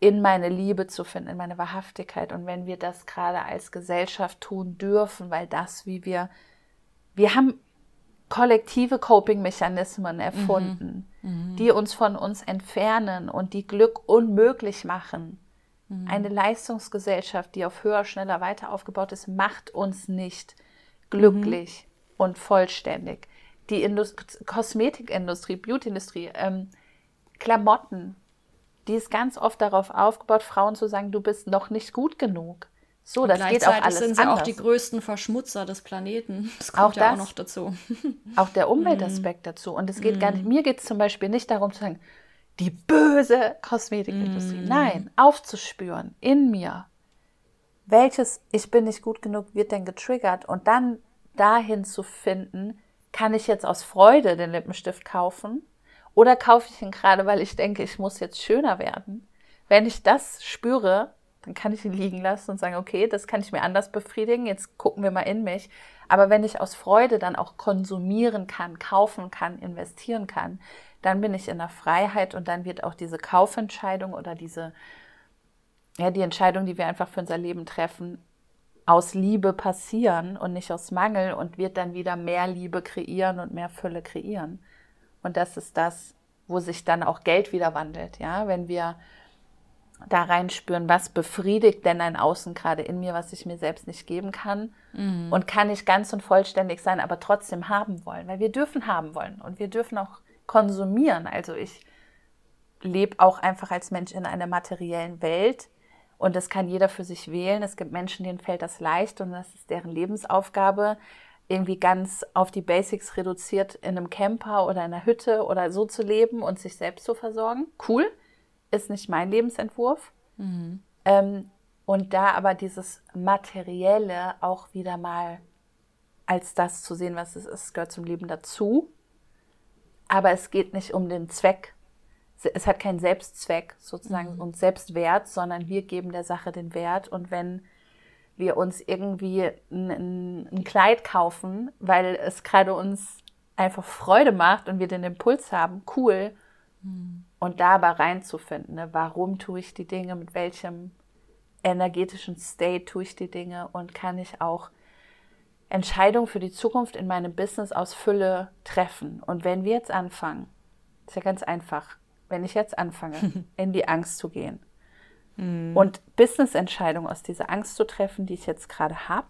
in meine Liebe zu finden, in meine Wahrhaftigkeit und wenn wir das gerade als Gesellschaft tun dürfen, weil das, wie wir, wir haben kollektive Coping-Mechanismen erfunden, mhm. Mhm. die uns von uns entfernen und die Glück unmöglich machen. Mhm. Eine Leistungsgesellschaft, die auf höher, schneller, weiter aufgebaut ist, macht uns nicht glücklich mhm. und vollständig. Die Indust Kosmetikindustrie, Beautyindustrie, ähm, Klamotten, die ist ganz oft darauf aufgebaut, Frauen zu sagen, du bist noch nicht gut genug. So, und das geht auch alles sind sie anders. auch die größten Verschmutzer des Planeten. Das kommt auch ja das, auch noch dazu. Auch der Umweltaspekt mm. dazu. Und es geht mm. gar nicht, mir geht es zum Beispiel nicht darum zu sagen, die böse Kosmetikindustrie. Mm. Nein, aufzuspüren in mir, welches Ich bin nicht gut genug wird denn getriggert und dann dahin zu finden, kann ich jetzt aus Freude den Lippenstift kaufen oder kaufe ich ihn gerade, weil ich denke, ich muss jetzt schöner werden. Wenn ich das spüre, dann kann ich ihn liegen lassen und sagen, okay, das kann ich mir anders befriedigen, jetzt gucken wir mal in mich. Aber wenn ich aus Freude dann auch konsumieren kann, kaufen kann, investieren kann, dann bin ich in der Freiheit und dann wird auch diese Kaufentscheidung oder diese ja, die Entscheidung, die wir einfach für unser Leben treffen, aus Liebe passieren und nicht aus Mangel und wird dann wieder mehr Liebe kreieren und mehr Fülle kreieren. Und das ist das, wo sich dann auch Geld wieder wandelt, ja, wenn wir da reinspüren, was befriedigt denn ein Außen gerade in mir, was ich mir selbst nicht geben kann mhm. und kann ich ganz und vollständig sein, aber trotzdem haben wollen, weil wir dürfen haben wollen und wir dürfen auch konsumieren. Also ich lebe auch einfach als Mensch in einer materiellen Welt und das kann jeder für sich wählen. Es gibt Menschen, denen fällt das leicht und das ist deren Lebensaufgabe, irgendwie ganz auf die Basics reduziert in einem Camper oder in einer Hütte oder so zu leben und sich selbst zu versorgen. Cool ist nicht mein Lebensentwurf. Mhm. Ähm, und da aber dieses Materielle auch wieder mal als das zu sehen, was es ist, gehört zum Leben dazu. Aber es geht nicht um den Zweck. Es hat keinen Selbstzweck sozusagen mhm. und Selbstwert, sondern wir geben der Sache den Wert. Und wenn wir uns irgendwie ein, ein Kleid kaufen, weil es gerade uns einfach Freude macht und wir den Impuls haben, cool, mhm. Und da aber reinzufinden, ne? warum tue ich die Dinge, mit welchem energetischen State tue ich die Dinge und kann ich auch Entscheidungen für die Zukunft in meinem Business aus Fülle treffen. Und wenn wir jetzt anfangen, ist ja ganz einfach, wenn ich jetzt anfange, in die Angst zu gehen mm. und Business-Entscheidungen aus dieser Angst zu treffen, die ich jetzt gerade habe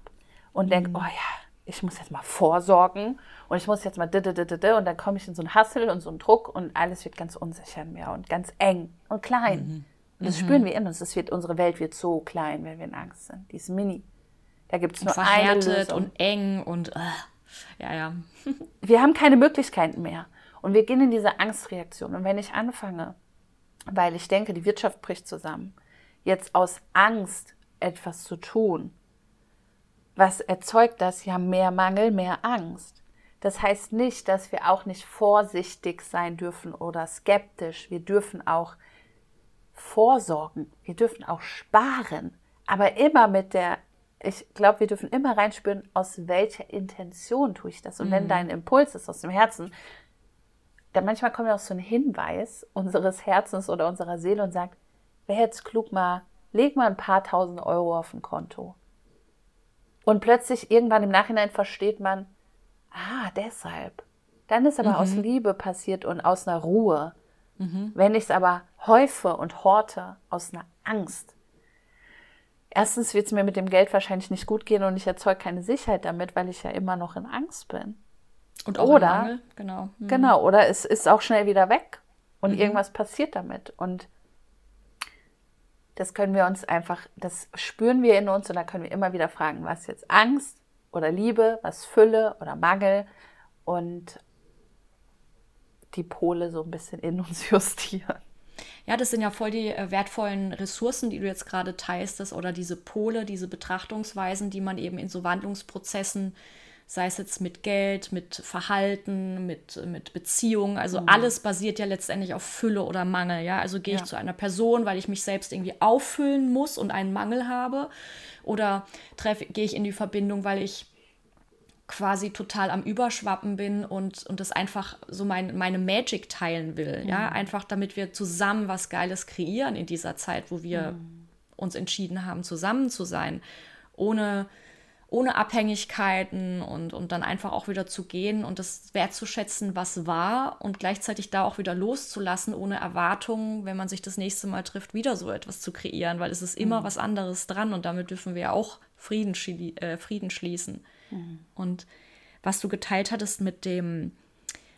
und mm. denke, oh ja, ich muss jetzt mal vorsorgen und ich muss jetzt mal und dann komme ich in so einen Hassel und so einen Druck und alles wird ganz unsicher in mir und ganz eng und klein. Mhm. Und das mhm. spüren wir in uns. Das wird, unsere Welt wird so klein, wenn wir in Angst sind. Die ist mini. Da gibt es nur eine Lösung. und eng und uh, ja, ja. wir haben keine Möglichkeiten mehr. Und wir gehen in diese Angstreaktion. Und wenn ich anfange, weil ich denke, die Wirtschaft bricht zusammen, jetzt aus Angst etwas zu tun, was erzeugt das? Ja, mehr Mangel, mehr Angst. Das heißt nicht, dass wir auch nicht vorsichtig sein dürfen oder skeptisch. Wir dürfen auch vorsorgen. Wir dürfen auch sparen. Aber immer mit der, ich glaube, wir dürfen immer reinspüren, aus welcher Intention tue ich das. Und mhm. wenn dein Impuls ist aus dem Herzen, dann manchmal kommt ja auch so ein Hinweis unseres Herzens oder unserer Seele und sagt, wäre jetzt klug mal, leg mal ein paar tausend Euro auf ein Konto. Und plötzlich irgendwann im Nachhinein versteht man, ah, deshalb. Dann ist aber mhm. aus Liebe passiert und aus einer Ruhe. Mhm. Wenn ich es aber häufe und horte aus einer Angst. Erstens wird es mir mit dem Geld wahrscheinlich nicht gut gehen und ich erzeuge keine Sicherheit damit, weil ich ja immer noch in Angst bin. Und auch oder, genau. Mhm. Genau, oder es ist auch schnell wieder weg und mhm. irgendwas passiert damit. Und das können wir uns einfach, das spüren wir in uns und da können wir immer wieder fragen, was jetzt Angst oder Liebe, was Fülle oder Mangel und die Pole so ein bisschen in uns justieren. Ja, das sind ja voll die äh, wertvollen Ressourcen, die du jetzt gerade teilst, das, oder diese Pole, diese Betrachtungsweisen, die man eben in so Wandlungsprozessen sei es jetzt mit Geld, mit Verhalten, mit, mit Beziehungen. Also mhm. alles basiert ja letztendlich auf Fülle oder Mangel. Ja, also gehe ich zu einer Person, weil ich mich selbst irgendwie auffüllen muss und einen Mangel habe, oder gehe ich in die Verbindung, weil ich quasi total am Überschwappen bin und, und das einfach so mein, meine Magic teilen will. Mhm. Ja, einfach damit wir zusammen was Geiles kreieren in dieser Zeit, wo wir mhm. uns entschieden haben, zusammen zu sein. Ohne ohne Abhängigkeiten und, und dann einfach auch wieder zu gehen und das wertzuschätzen, was war und gleichzeitig da auch wieder loszulassen, ohne Erwartungen, wenn man sich das nächste Mal trifft, wieder so etwas zu kreieren, weil es ist immer mhm. was anderes dran und damit dürfen wir ja auch Frieden, äh, Frieden schließen. Mhm. Und was du geteilt hattest mit dem,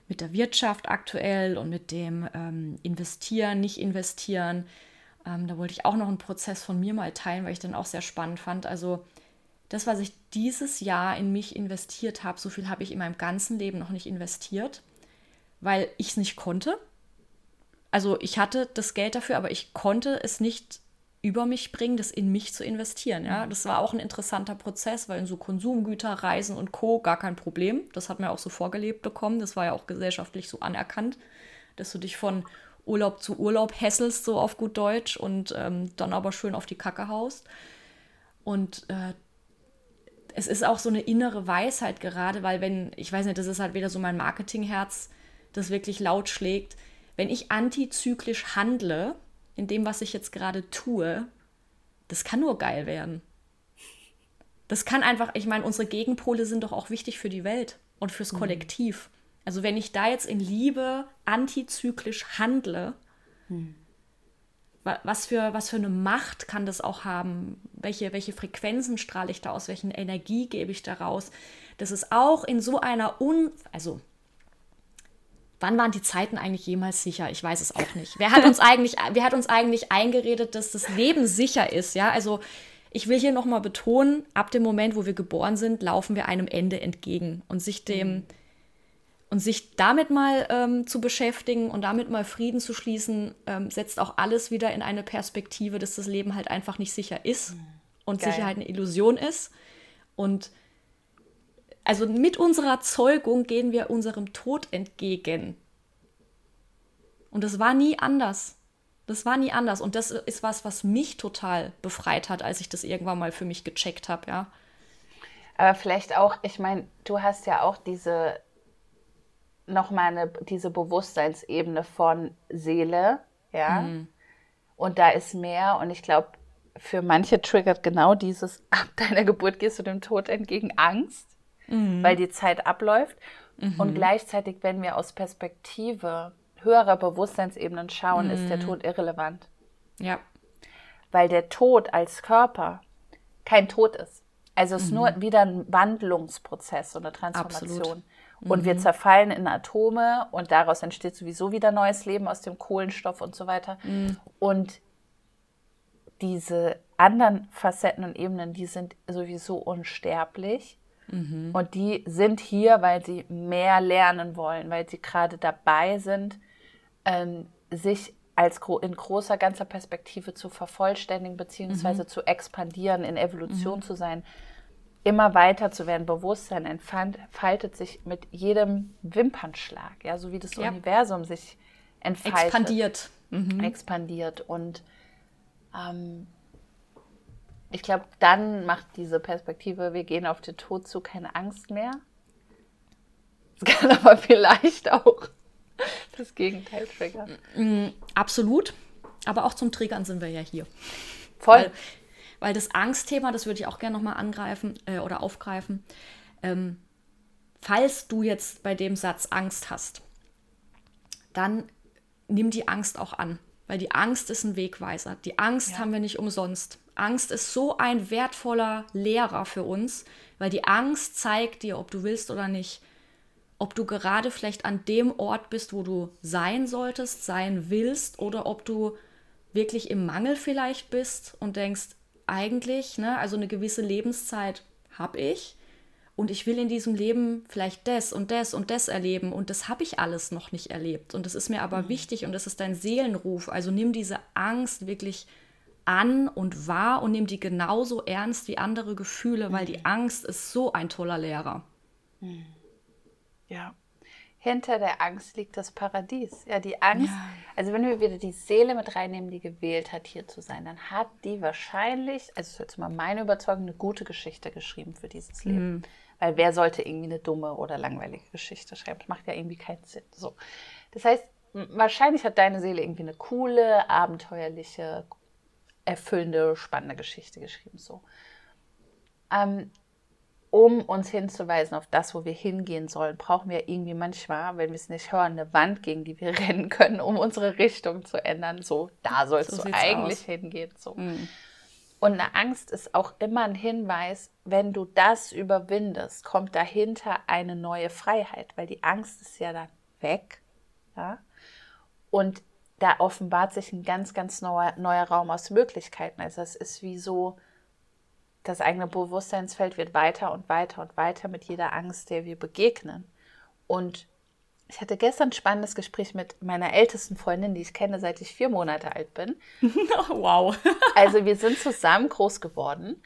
mit der Wirtschaft aktuell und mit dem ähm, Investieren, nicht investieren, ähm, da wollte ich auch noch einen Prozess von mir mal teilen, weil ich den auch sehr spannend fand. Also das, was ich dieses Jahr in mich investiert habe, so viel habe ich in meinem ganzen Leben noch nicht investiert, weil ich es nicht konnte. Also ich hatte das Geld dafür, aber ich konnte es nicht über mich bringen, das in mich zu investieren. Ja, das war auch ein interessanter Prozess, weil in so Konsumgüter, Reisen und Co. gar kein Problem. Das hat man auch so vorgelebt bekommen. Das war ja auch gesellschaftlich so anerkannt, dass du dich von Urlaub zu Urlaub hässelst, so auf gut Deutsch, und ähm, dann aber schön auf die Kacke haust. Und äh, es ist auch so eine innere Weisheit gerade, weil wenn, ich weiß nicht, das ist halt wieder so mein Marketingherz, das wirklich laut schlägt, wenn ich antizyklisch handle, in dem, was ich jetzt gerade tue, das kann nur geil werden. Das kann einfach, ich meine, unsere Gegenpole sind doch auch wichtig für die Welt und fürs mhm. Kollektiv. Also wenn ich da jetzt in Liebe antizyklisch handle, hm. was, für, was für eine Macht kann das auch haben? Welche, welche Frequenzen strahle ich da aus? Welche Energie gebe ich daraus? Das ist auch in so einer Un... Also, wann waren die Zeiten eigentlich jemals sicher? Ich weiß es auch nicht. Wer hat uns eigentlich, wer hat uns eigentlich eingeredet, dass das Leben sicher ist? Ja, also ich will hier nochmal betonen, ab dem Moment, wo wir geboren sind, laufen wir einem Ende entgegen. Und sich dem mhm. und sich damit mal ähm, zu beschäftigen und damit mal Frieden zu schließen, ähm, setzt auch alles wieder in eine Perspektive, dass das Leben halt einfach nicht sicher ist mhm. und Geil. Sicherheit eine Illusion ist. Und also mit unserer Zeugung gehen wir unserem Tod entgegen. Und das war nie anders. Das war nie anders. Und das ist was, was mich total befreit hat, als ich das irgendwann mal für mich gecheckt habe, ja. Aber vielleicht auch, ich meine, du hast ja auch diese nochmal eine, diese Bewusstseinsebene von Seele, ja. Mhm. Und da ist mehr. Und ich glaube, für manche triggert genau dieses, ab deiner Geburt gehst du dem Tod entgegen Angst, mhm. weil die Zeit abläuft. Mhm. Und gleichzeitig, wenn wir aus Perspektive höherer Bewusstseinsebenen schauen, mhm. ist der mhm. Tod irrelevant. Ja. Weil der Tod als Körper kein Tod ist. Also es ist mhm. nur wieder ein Wandlungsprozess und eine Transformation. Mhm. Und wir mhm. zerfallen in Atome und daraus entsteht sowieso wieder neues Leben aus dem Kohlenstoff und so weiter. Mhm. Und diese anderen Facetten und Ebenen, die sind sowieso unsterblich. Mhm. Und die sind hier, weil sie mehr lernen wollen, weil sie gerade dabei sind, ähm, sich als gro in großer ganzer Perspektive zu vervollständigen beziehungsweise mhm. zu expandieren, in Evolution mhm. zu sein, immer weiter zu werden. Bewusstsein entfaltet sich mit jedem Wimpernschlag, ja, so wie das ja. Universum sich entfaltet. Expandiert. Mhm. Expandiert. Und ähm, ich glaube, dann macht diese Perspektive, wir gehen auf den Tod zu, keine Angst mehr. Es kann aber vielleicht auch das Gegenteil triggern. Mm, absolut. Aber auch zum Triggern sind wir ja hier. Voll. Weil, weil das Angstthema, das würde ich auch gerne nochmal angreifen äh, oder aufgreifen. Ähm, falls du jetzt bei dem Satz Angst hast, dann nimm die Angst auch an. Weil die Angst ist ein Wegweiser. Die Angst ja. haben wir nicht umsonst. Angst ist so ein wertvoller Lehrer für uns, weil die Angst zeigt dir, ob du willst oder nicht, ob du gerade vielleicht an dem Ort bist, wo du sein solltest, sein willst, oder ob du wirklich im Mangel vielleicht bist und denkst, eigentlich, ne, also eine gewisse Lebenszeit habe ich und ich will in diesem Leben vielleicht das und das und das erleben und das habe ich alles noch nicht erlebt und das ist mir aber mhm. wichtig und das ist dein Seelenruf. Also nimm diese Angst wirklich an und wahr und nimm die genauso ernst wie andere Gefühle, weil die mhm. Angst ist so ein toller Lehrer. Mhm. Ja. Hinter der Angst liegt das Paradies. Ja, die Angst, ja. also wenn wir wieder die Seele mit reinnehmen, die gewählt hat, hier zu sein, dann hat die wahrscheinlich, also jetzt mal meine Überzeugung, eine gute Geschichte geschrieben für dieses Leben. Mhm. Weil wer sollte irgendwie eine dumme oder langweilige Geschichte schreiben? Das macht ja irgendwie keinen Sinn. So. Das heißt, wahrscheinlich hat deine Seele irgendwie eine coole, abenteuerliche, erfüllende, spannende Geschichte geschrieben. So. Ähm, um uns hinzuweisen auf das, wo wir hingehen sollen, brauchen wir irgendwie manchmal, wenn wir es nicht hören, eine Wand, gegen die wir rennen können, um unsere Richtung zu ändern. So, da sollst so du eigentlich aus. hingehen. So. Mhm. Und eine Angst ist auch immer ein Hinweis, wenn du das überwindest, kommt dahinter eine neue Freiheit, weil die Angst ist ja dann weg. Ja? Und da offenbart sich ein ganz, ganz neuer, neuer Raum aus Möglichkeiten. Also es ist wie so, das eigene Bewusstseinsfeld wird weiter und weiter und weiter mit jeder Angst, der wir begegnen. Und ich hatte gestern ein spannendes Gespräch mit meiner ältesten Freundin, die ich kenne, seit ich vier Monate alt bin. wow. also wir sind zusammen groß geworden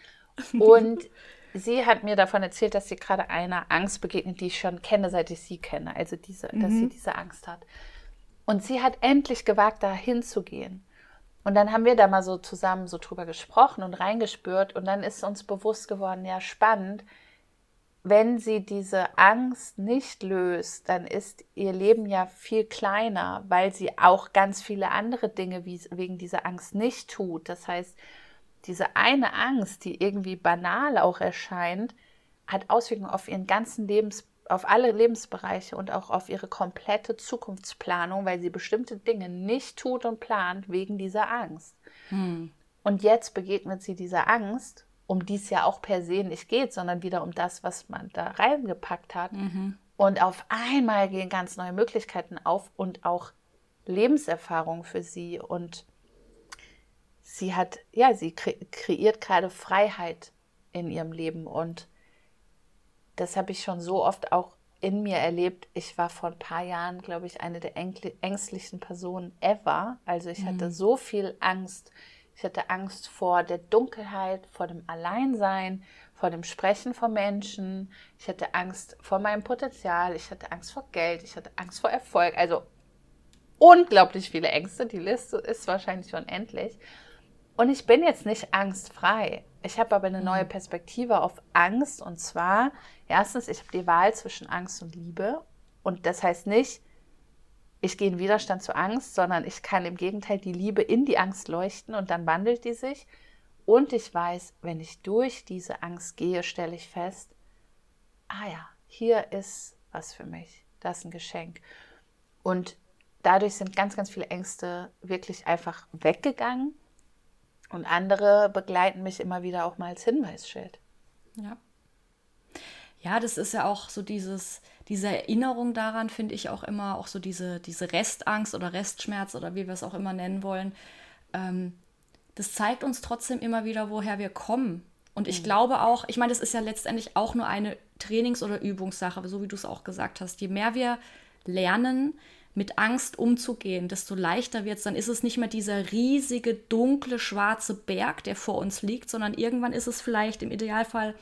und sie hat mir davon erzählt, dass sie gerade einer Angst begegnet, die ich schon kenne, seit ich sie kenne. Also diese, mhm. dass sie mhm. diese Angst hat. Und sie hat endlich gewagt, da hinzugehen. Und dann haben wir da mal so zusammen so drüber gesprochen und reingespürt und dann ist uns bewusst geworden, ja spannend, wenn sie diese Angst nicht löst, dann ist ihr Leben ja viel kleiner, weil sie auch ganz viele andere Dinge wegen dieser Angst nicht tut. Das heißt, diese eine Angst, die irgendwie banal auch erscheint, hat Auswirkungen auf ihren ganzen Lebens auf alle Lebensbereiche und auch auf ihre komplette Zukunftsplanung, weil sie bestimmte Dinge nicht tut und plant wegen dieser Angst. Hm. Und jetzt begegnet sie dieser Angst, um die es ja auch per se nicht geht, sondern wieder um das, was man da reingepackt hat. Mhm. Und auf einmal gehen ganz neue Möglichkeiten auf und auch Lebenserfahrung für sie. Und sie hat, ja, sie kre kreiert gerade Freiheit in ihrem Leben. Und das habe ich schon so oft auch in mir erlebt. Ich war vor ein paar Jahren, glaube ich, eine der ängstlichsten Personen ever. Also ich mhm. hatte so viel Angst. Ich hatte Angst vor der Dunkelheit, vor dem Alleinsein, vor dem Sprechen von Menschen. Ich hatte Angst vor meinem Potenzial. Ich hatte Angst vor Geld. Ich hatte Angst vor Erfolg. Also unglaublich viele Ängste. Die Liste ist wahrscheinlich unendlich. Und ich bin jetzt nicht angstfrei. Ich habe aber eine neue mhm. Perspektive auf Angst. Und zwar, erstens, ich habe die Wahl zwischen Angst und Liebe. Und das heißt nicht, ich gehe in Widerstand zu Angst, sondern ich kann im Gegenteil die Liebe in die Angst leuchten und dann wandelt die sich. Und ich weiß, wenn ich durch diese Angst gehe, stelle ich fest, ah ja, hier ist was für mich. Das ist ein Geschenk. Und dadurch sind ganz, ganz viele Ängste wirklich einfach weggegangen. Und andere begleiten mich immer wieder auch mal als Hinweisschild. Ja. Ja, das ist ja auch so dieses, diese Erinnerung daran, finde ich auch immer, auch so diese, diese Restangst oder Restschmerz oder wie wir es auch immer nennen wollen. Ähm, das zeigt uns trotzdem immer wieder, woher wir kommen. Und ich mhm. glaube auch, ich meine, das ist ja letztendlich auch nur eine Trainings- oder Übungssache, so wie du es auch gesagt hast. Je mehr wir lernen, mit Angst umzugehen, desto leichter wird es. Dann ist es nicht mehr dieser riesige, dunkle, schwarze Berg, der vor uns liegt, sondern irgendwann ist es vielleicht im Idealfall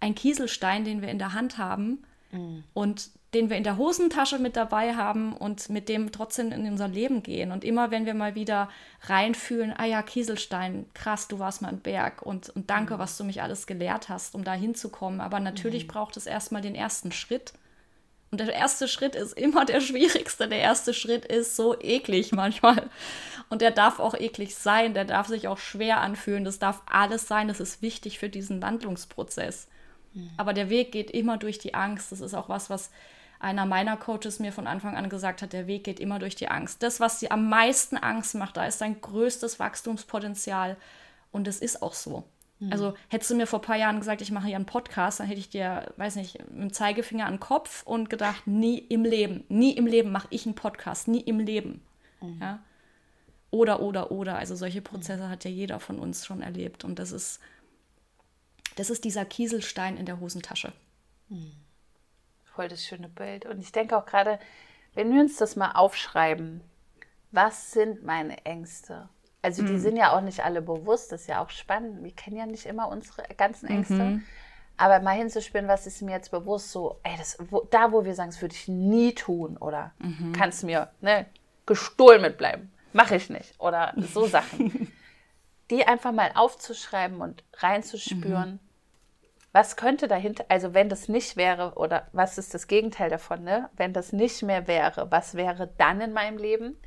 ein Kieselstein, den wir in der Hand haben mhm. und den wir in der Hosentasche mit dabei haben und mit dem trotzdem in unser Leben gehen. Und immer wenn wir mal wieder reinfühlen, ah ja, Kieselstein, krass, du warst mal ein Berg und, und danke, mhm. was du mich alles gelehrt hast, um da hinzukommen. Aber natürlich mhm. braucht es erstmal den ersten Schritt. Und der erste Schritt ist immer der schwierigste. Der erste Schritt ist so eklig manchmal. Und der darf auch eklig sein, der darf sich auch schwer anfühlen. Das darf alles sein. Das ist wichtig für diesen Wandlungsprozess. Mhm. Aber der Weg geht immer durch die Angst. Das ist auch was, was einer meiner Coaches mir von Anfang an gesagt hat, der Weg geht immer durch die Angst. Das, was dir am meisten Angst macht, da ist dein größtes Wachstumspotenzial. Und es ist auch so. Mhm. Also hättest du mir vor ein paar Jahren gesagt, ich mache hier einen Podcast, dann hätte ich dir, weiß nicht, mit dem Zeigefinger an den Kopf und gedacht, nie im Leben, nie im Leben mache ich einen Podcast, nie im Leben. Mhm. Ja? Oder, oder, oder. Also solche Prozesse hat ja jeder von uns schon erlebt. Und das ist, das ist dieser Kieselstein in der Hosentasche. Mhm. Voll das schöne Bild. Und ich denke auch gerade, wenn wir uns das mal aufschreiben, was sind meine Ängste? Also die mhm. sind ja auch nicht alle bewusst, das ist ja auch spannend. Wir kennen ja nicht immer unsere ganzen Ängste. Mhm. Aber mal hinzuspielen, was ist mir jetzt bewusst, so, ey, das, wo, da wo wir sagen, das würde ich nie tun oder mhm. kannst mir ne, gestohlen mitbleiben, mache ich nicht oder so Sachen. die einfach mal aufzuschreiben und reinzuspüren, mhm. Was könnte dahinter, also wenn das nicht wäre oder was ist das Gegenteil davon, ne? Wenn das nicht mehr wäre, was wäre dann in meinem Leben?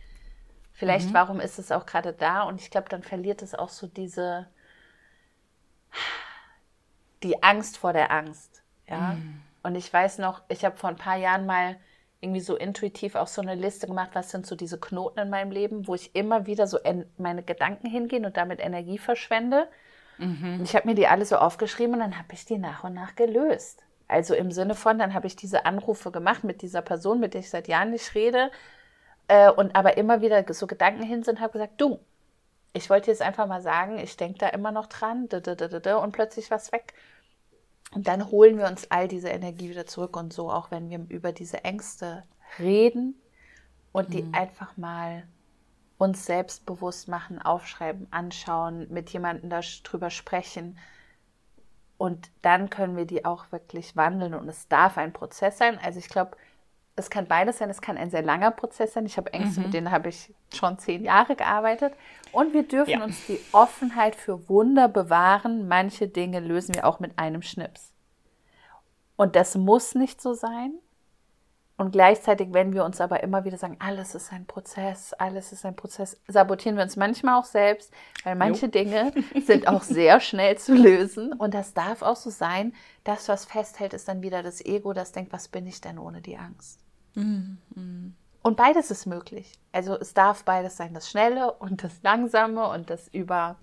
Vielleicht, mhm. warum ist es auch gerade da? Und ich glaube, dann verliert es auch so diese, die Angst vor der Angst. Ja. Mhm. Und ich weiß noch, ich habe vor ein paar Jahren mal irgendwie so intuitiv auch so eine Liste gemacht, was sind so diese Knoten in meinem Leben, wo ich immer wieder so meine Gedanken hingehen und damit Energie verschwende. Mhm. Und ich habe mir die alle so aufgeschrieben und dann habe ich die nach und nach gelöst. Also im Sinne von, dann habe ich diese Anrufe gemacht mit dieser Person, mit der ich seit Jahren nicht rede, äh, und aber immer wieder so Gedanken hin sind, habe gesagt, du, ich wollte jetzt einfach mal sagen, ich denke da immer noch dran, und plötzlich was weg. Und dann holen wir uns all diese Energie wieder zurück und so, auch wenn wir über diese Ängste reden und die mhm. einfach mal uns selbst bewusst machen, aufschreiben, anschauen, mit jemandem darüber sprechen. Und dann können wir die auch wirklich wandeln und es darf ein Prozess sein. Also ich glaube, es kann beides sein, es kann ein sehr langer Prozess sein. Ich habe Ängste, mhm. mit denen habe ich schon zehn Jahre gearbeitet. Und wir dürfen ja. uns die Offenheit für Wunder bewahren. Manche Dinge lösen wir auch mit einem Schnips. Und das muss nicht so sein. Und gleichzeitig, wenn wir uns aber immer wieder sagen, alles ist ein Prozess, alles ist ein Prozess, sabotieren wir uns manchmal auch selbst, weil manche jo. Dinge sind auch sehr schnell zu lösen. Und das darf auch so sein. Das, was festhält, ist dann wieder das Ego, das denkt, was bin ich denn ohne die Angst? Mhm. Und beides ist möglich. Also es darf beides sein, das Schnelle und das Langsame und das über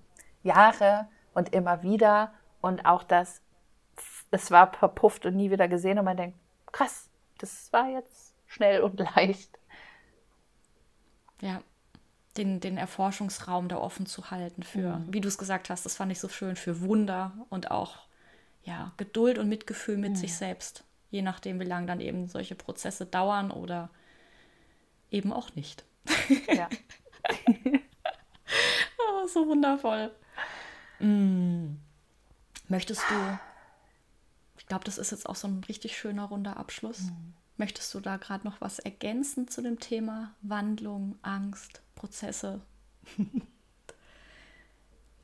Jahre und immer wieder und auch das, es war verpufft und nie wieder gesehen und man denkt, krass, das war jetzt schnell und leicht. Ja, den, den Erforschungsraum da offen zu halten für, mhm. wie du es gesagt hast, das fand ich so schön, für Wunder und auch ja, Geduld und Mitgefühl mit mhm. sich selbst. Je nachdem, wie lange dann eben solche Prozesse dauern oder eben auch nicht. Ja. oh, so wundervoll. Mm. Möchtest du glaube, das ist jetzt auch so ein richtig schöner runder Abschluss. Mhm. Möchtest du da gerade noch was ergänzen zu dem Thema Wandlung, Angst, Prozesse?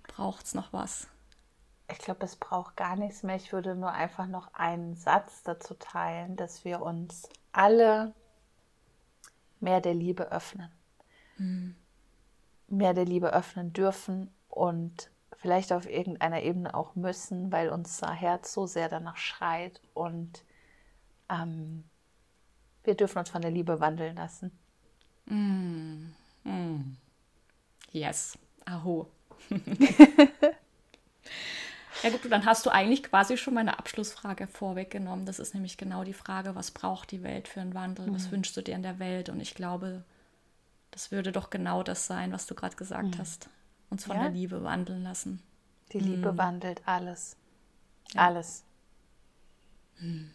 Braucht es noch was? Ich glaube, es braucht gar nichts mehr. Ich würde nur einfach noch einen Satz dazu teilen, dass wir uns alle mehr der Liebe öffnen. Mhm. Mehr der Liebe öffnen dürfen und vielleicht auf irgendeiner Ebene auch müssen, weil unser Herz so sehr danach schreit und ähm, wir dürfen uns von der Liebe wandeln lassen. Mm, mm. Yes, aho. ja gut, dann hast du eigentlich quasi schon meine Abschlussfrage vorweggenommen. Das ist nämlich genau die Frage, was braucht die Welt für einen Wandel? Was mhm. wünschst du dir in der Welt? Und ich glaube, das würde doch genau das sein, was du gerade gesagt mhm. hast uns von ja? der Liebe wandeln lassen. Die Liebe hm. wandelt alles. Ja. Alles. Hm.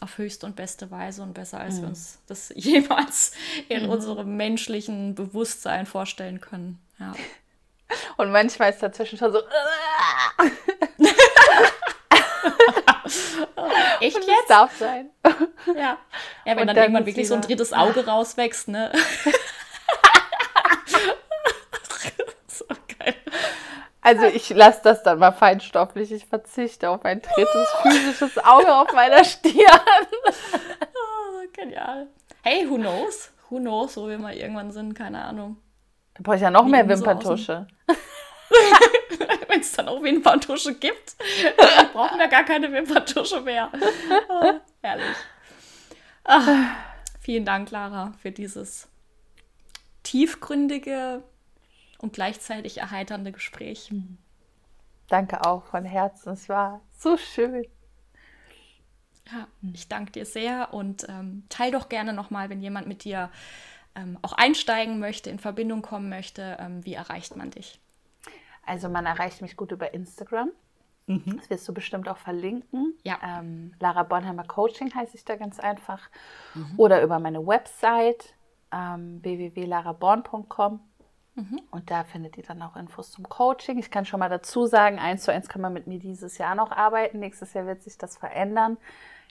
Auf höchste und beste Weise und besser, als hm. wir uns das jemals in hm. unserem menschlichen Bewusstsein vorstellen können. Ja. Und manchmal ist dazwischen schon so. Echt jetzt? Das darf sein. Ja. Ja, wenn und dann, dann irgendwann wirklich so ein drittes Auge rauswächst, ne? Also ich lasse das dann mal feinstofflich. Ich verzichte auf ein drittes physisches Auge auf meiner Stirn. oh, genial. Hey, who knows? Who knows, wo wir mal irgendwann sind, keine Ahnung. Da brauche ich ja noch mehr Wimperntusche. Wenn es dann auch Wimperntusche gibt, brauchen wir gar keine Wimperntusche mehr. Oh, herrlich. Ach, vielen Dank, Lara, für dieses tiefgründige und gleichzeitig erheiternde Gespräch. Mhm. Danke auch von Herzen. Es war so schön. Ja, ich danke dir sehr und ähm, teil doch gerne nochmal, wenn jemand mit dir ähm, auch einsteigen möchte, in Verbindung kommen möchte, ähm, wie erreicht man dich? Also man erreicht mich gut über Instagram. Mhm. Das wirst du bestimmt auch verlinken. Ja. Ähm, Lara Bonheimer Coaching heiße ich da ganz einfach. Mhm. Oder über meine Website ähm, www.laraborn.com. Mhm. Und da findet ihr dann auch Infos zum Coaching. Ich kann schon mal dazu sagen, eins zu eins kann man mit mir dieses Jahr noch arbeiten. Nächstes Jahr wird sich das verändern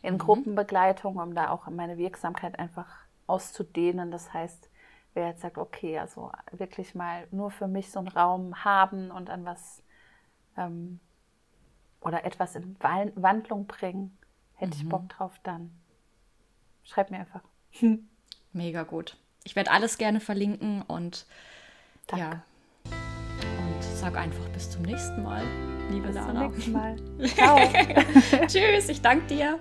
in mhm. Gruppenbegleitung, um da auch meine Wirksamkeit einfach auszudehnen. Das heißt, wer jetzt sagt, okay, also wirklich mal nur für mich so einen Raum haben und an was ähm, oder etwas in Wandlung bringen, hätte mhm. ich Bock drauf, dann schreib mir einfach. Mega gut. Ich werde alles gerne verlinken und Danke. Ja. Und sag einfach bis zum nächsten Mal, liebe bis Lara. Bis zum nächsten Mal. Ciao. Tschüss, ich danke dir.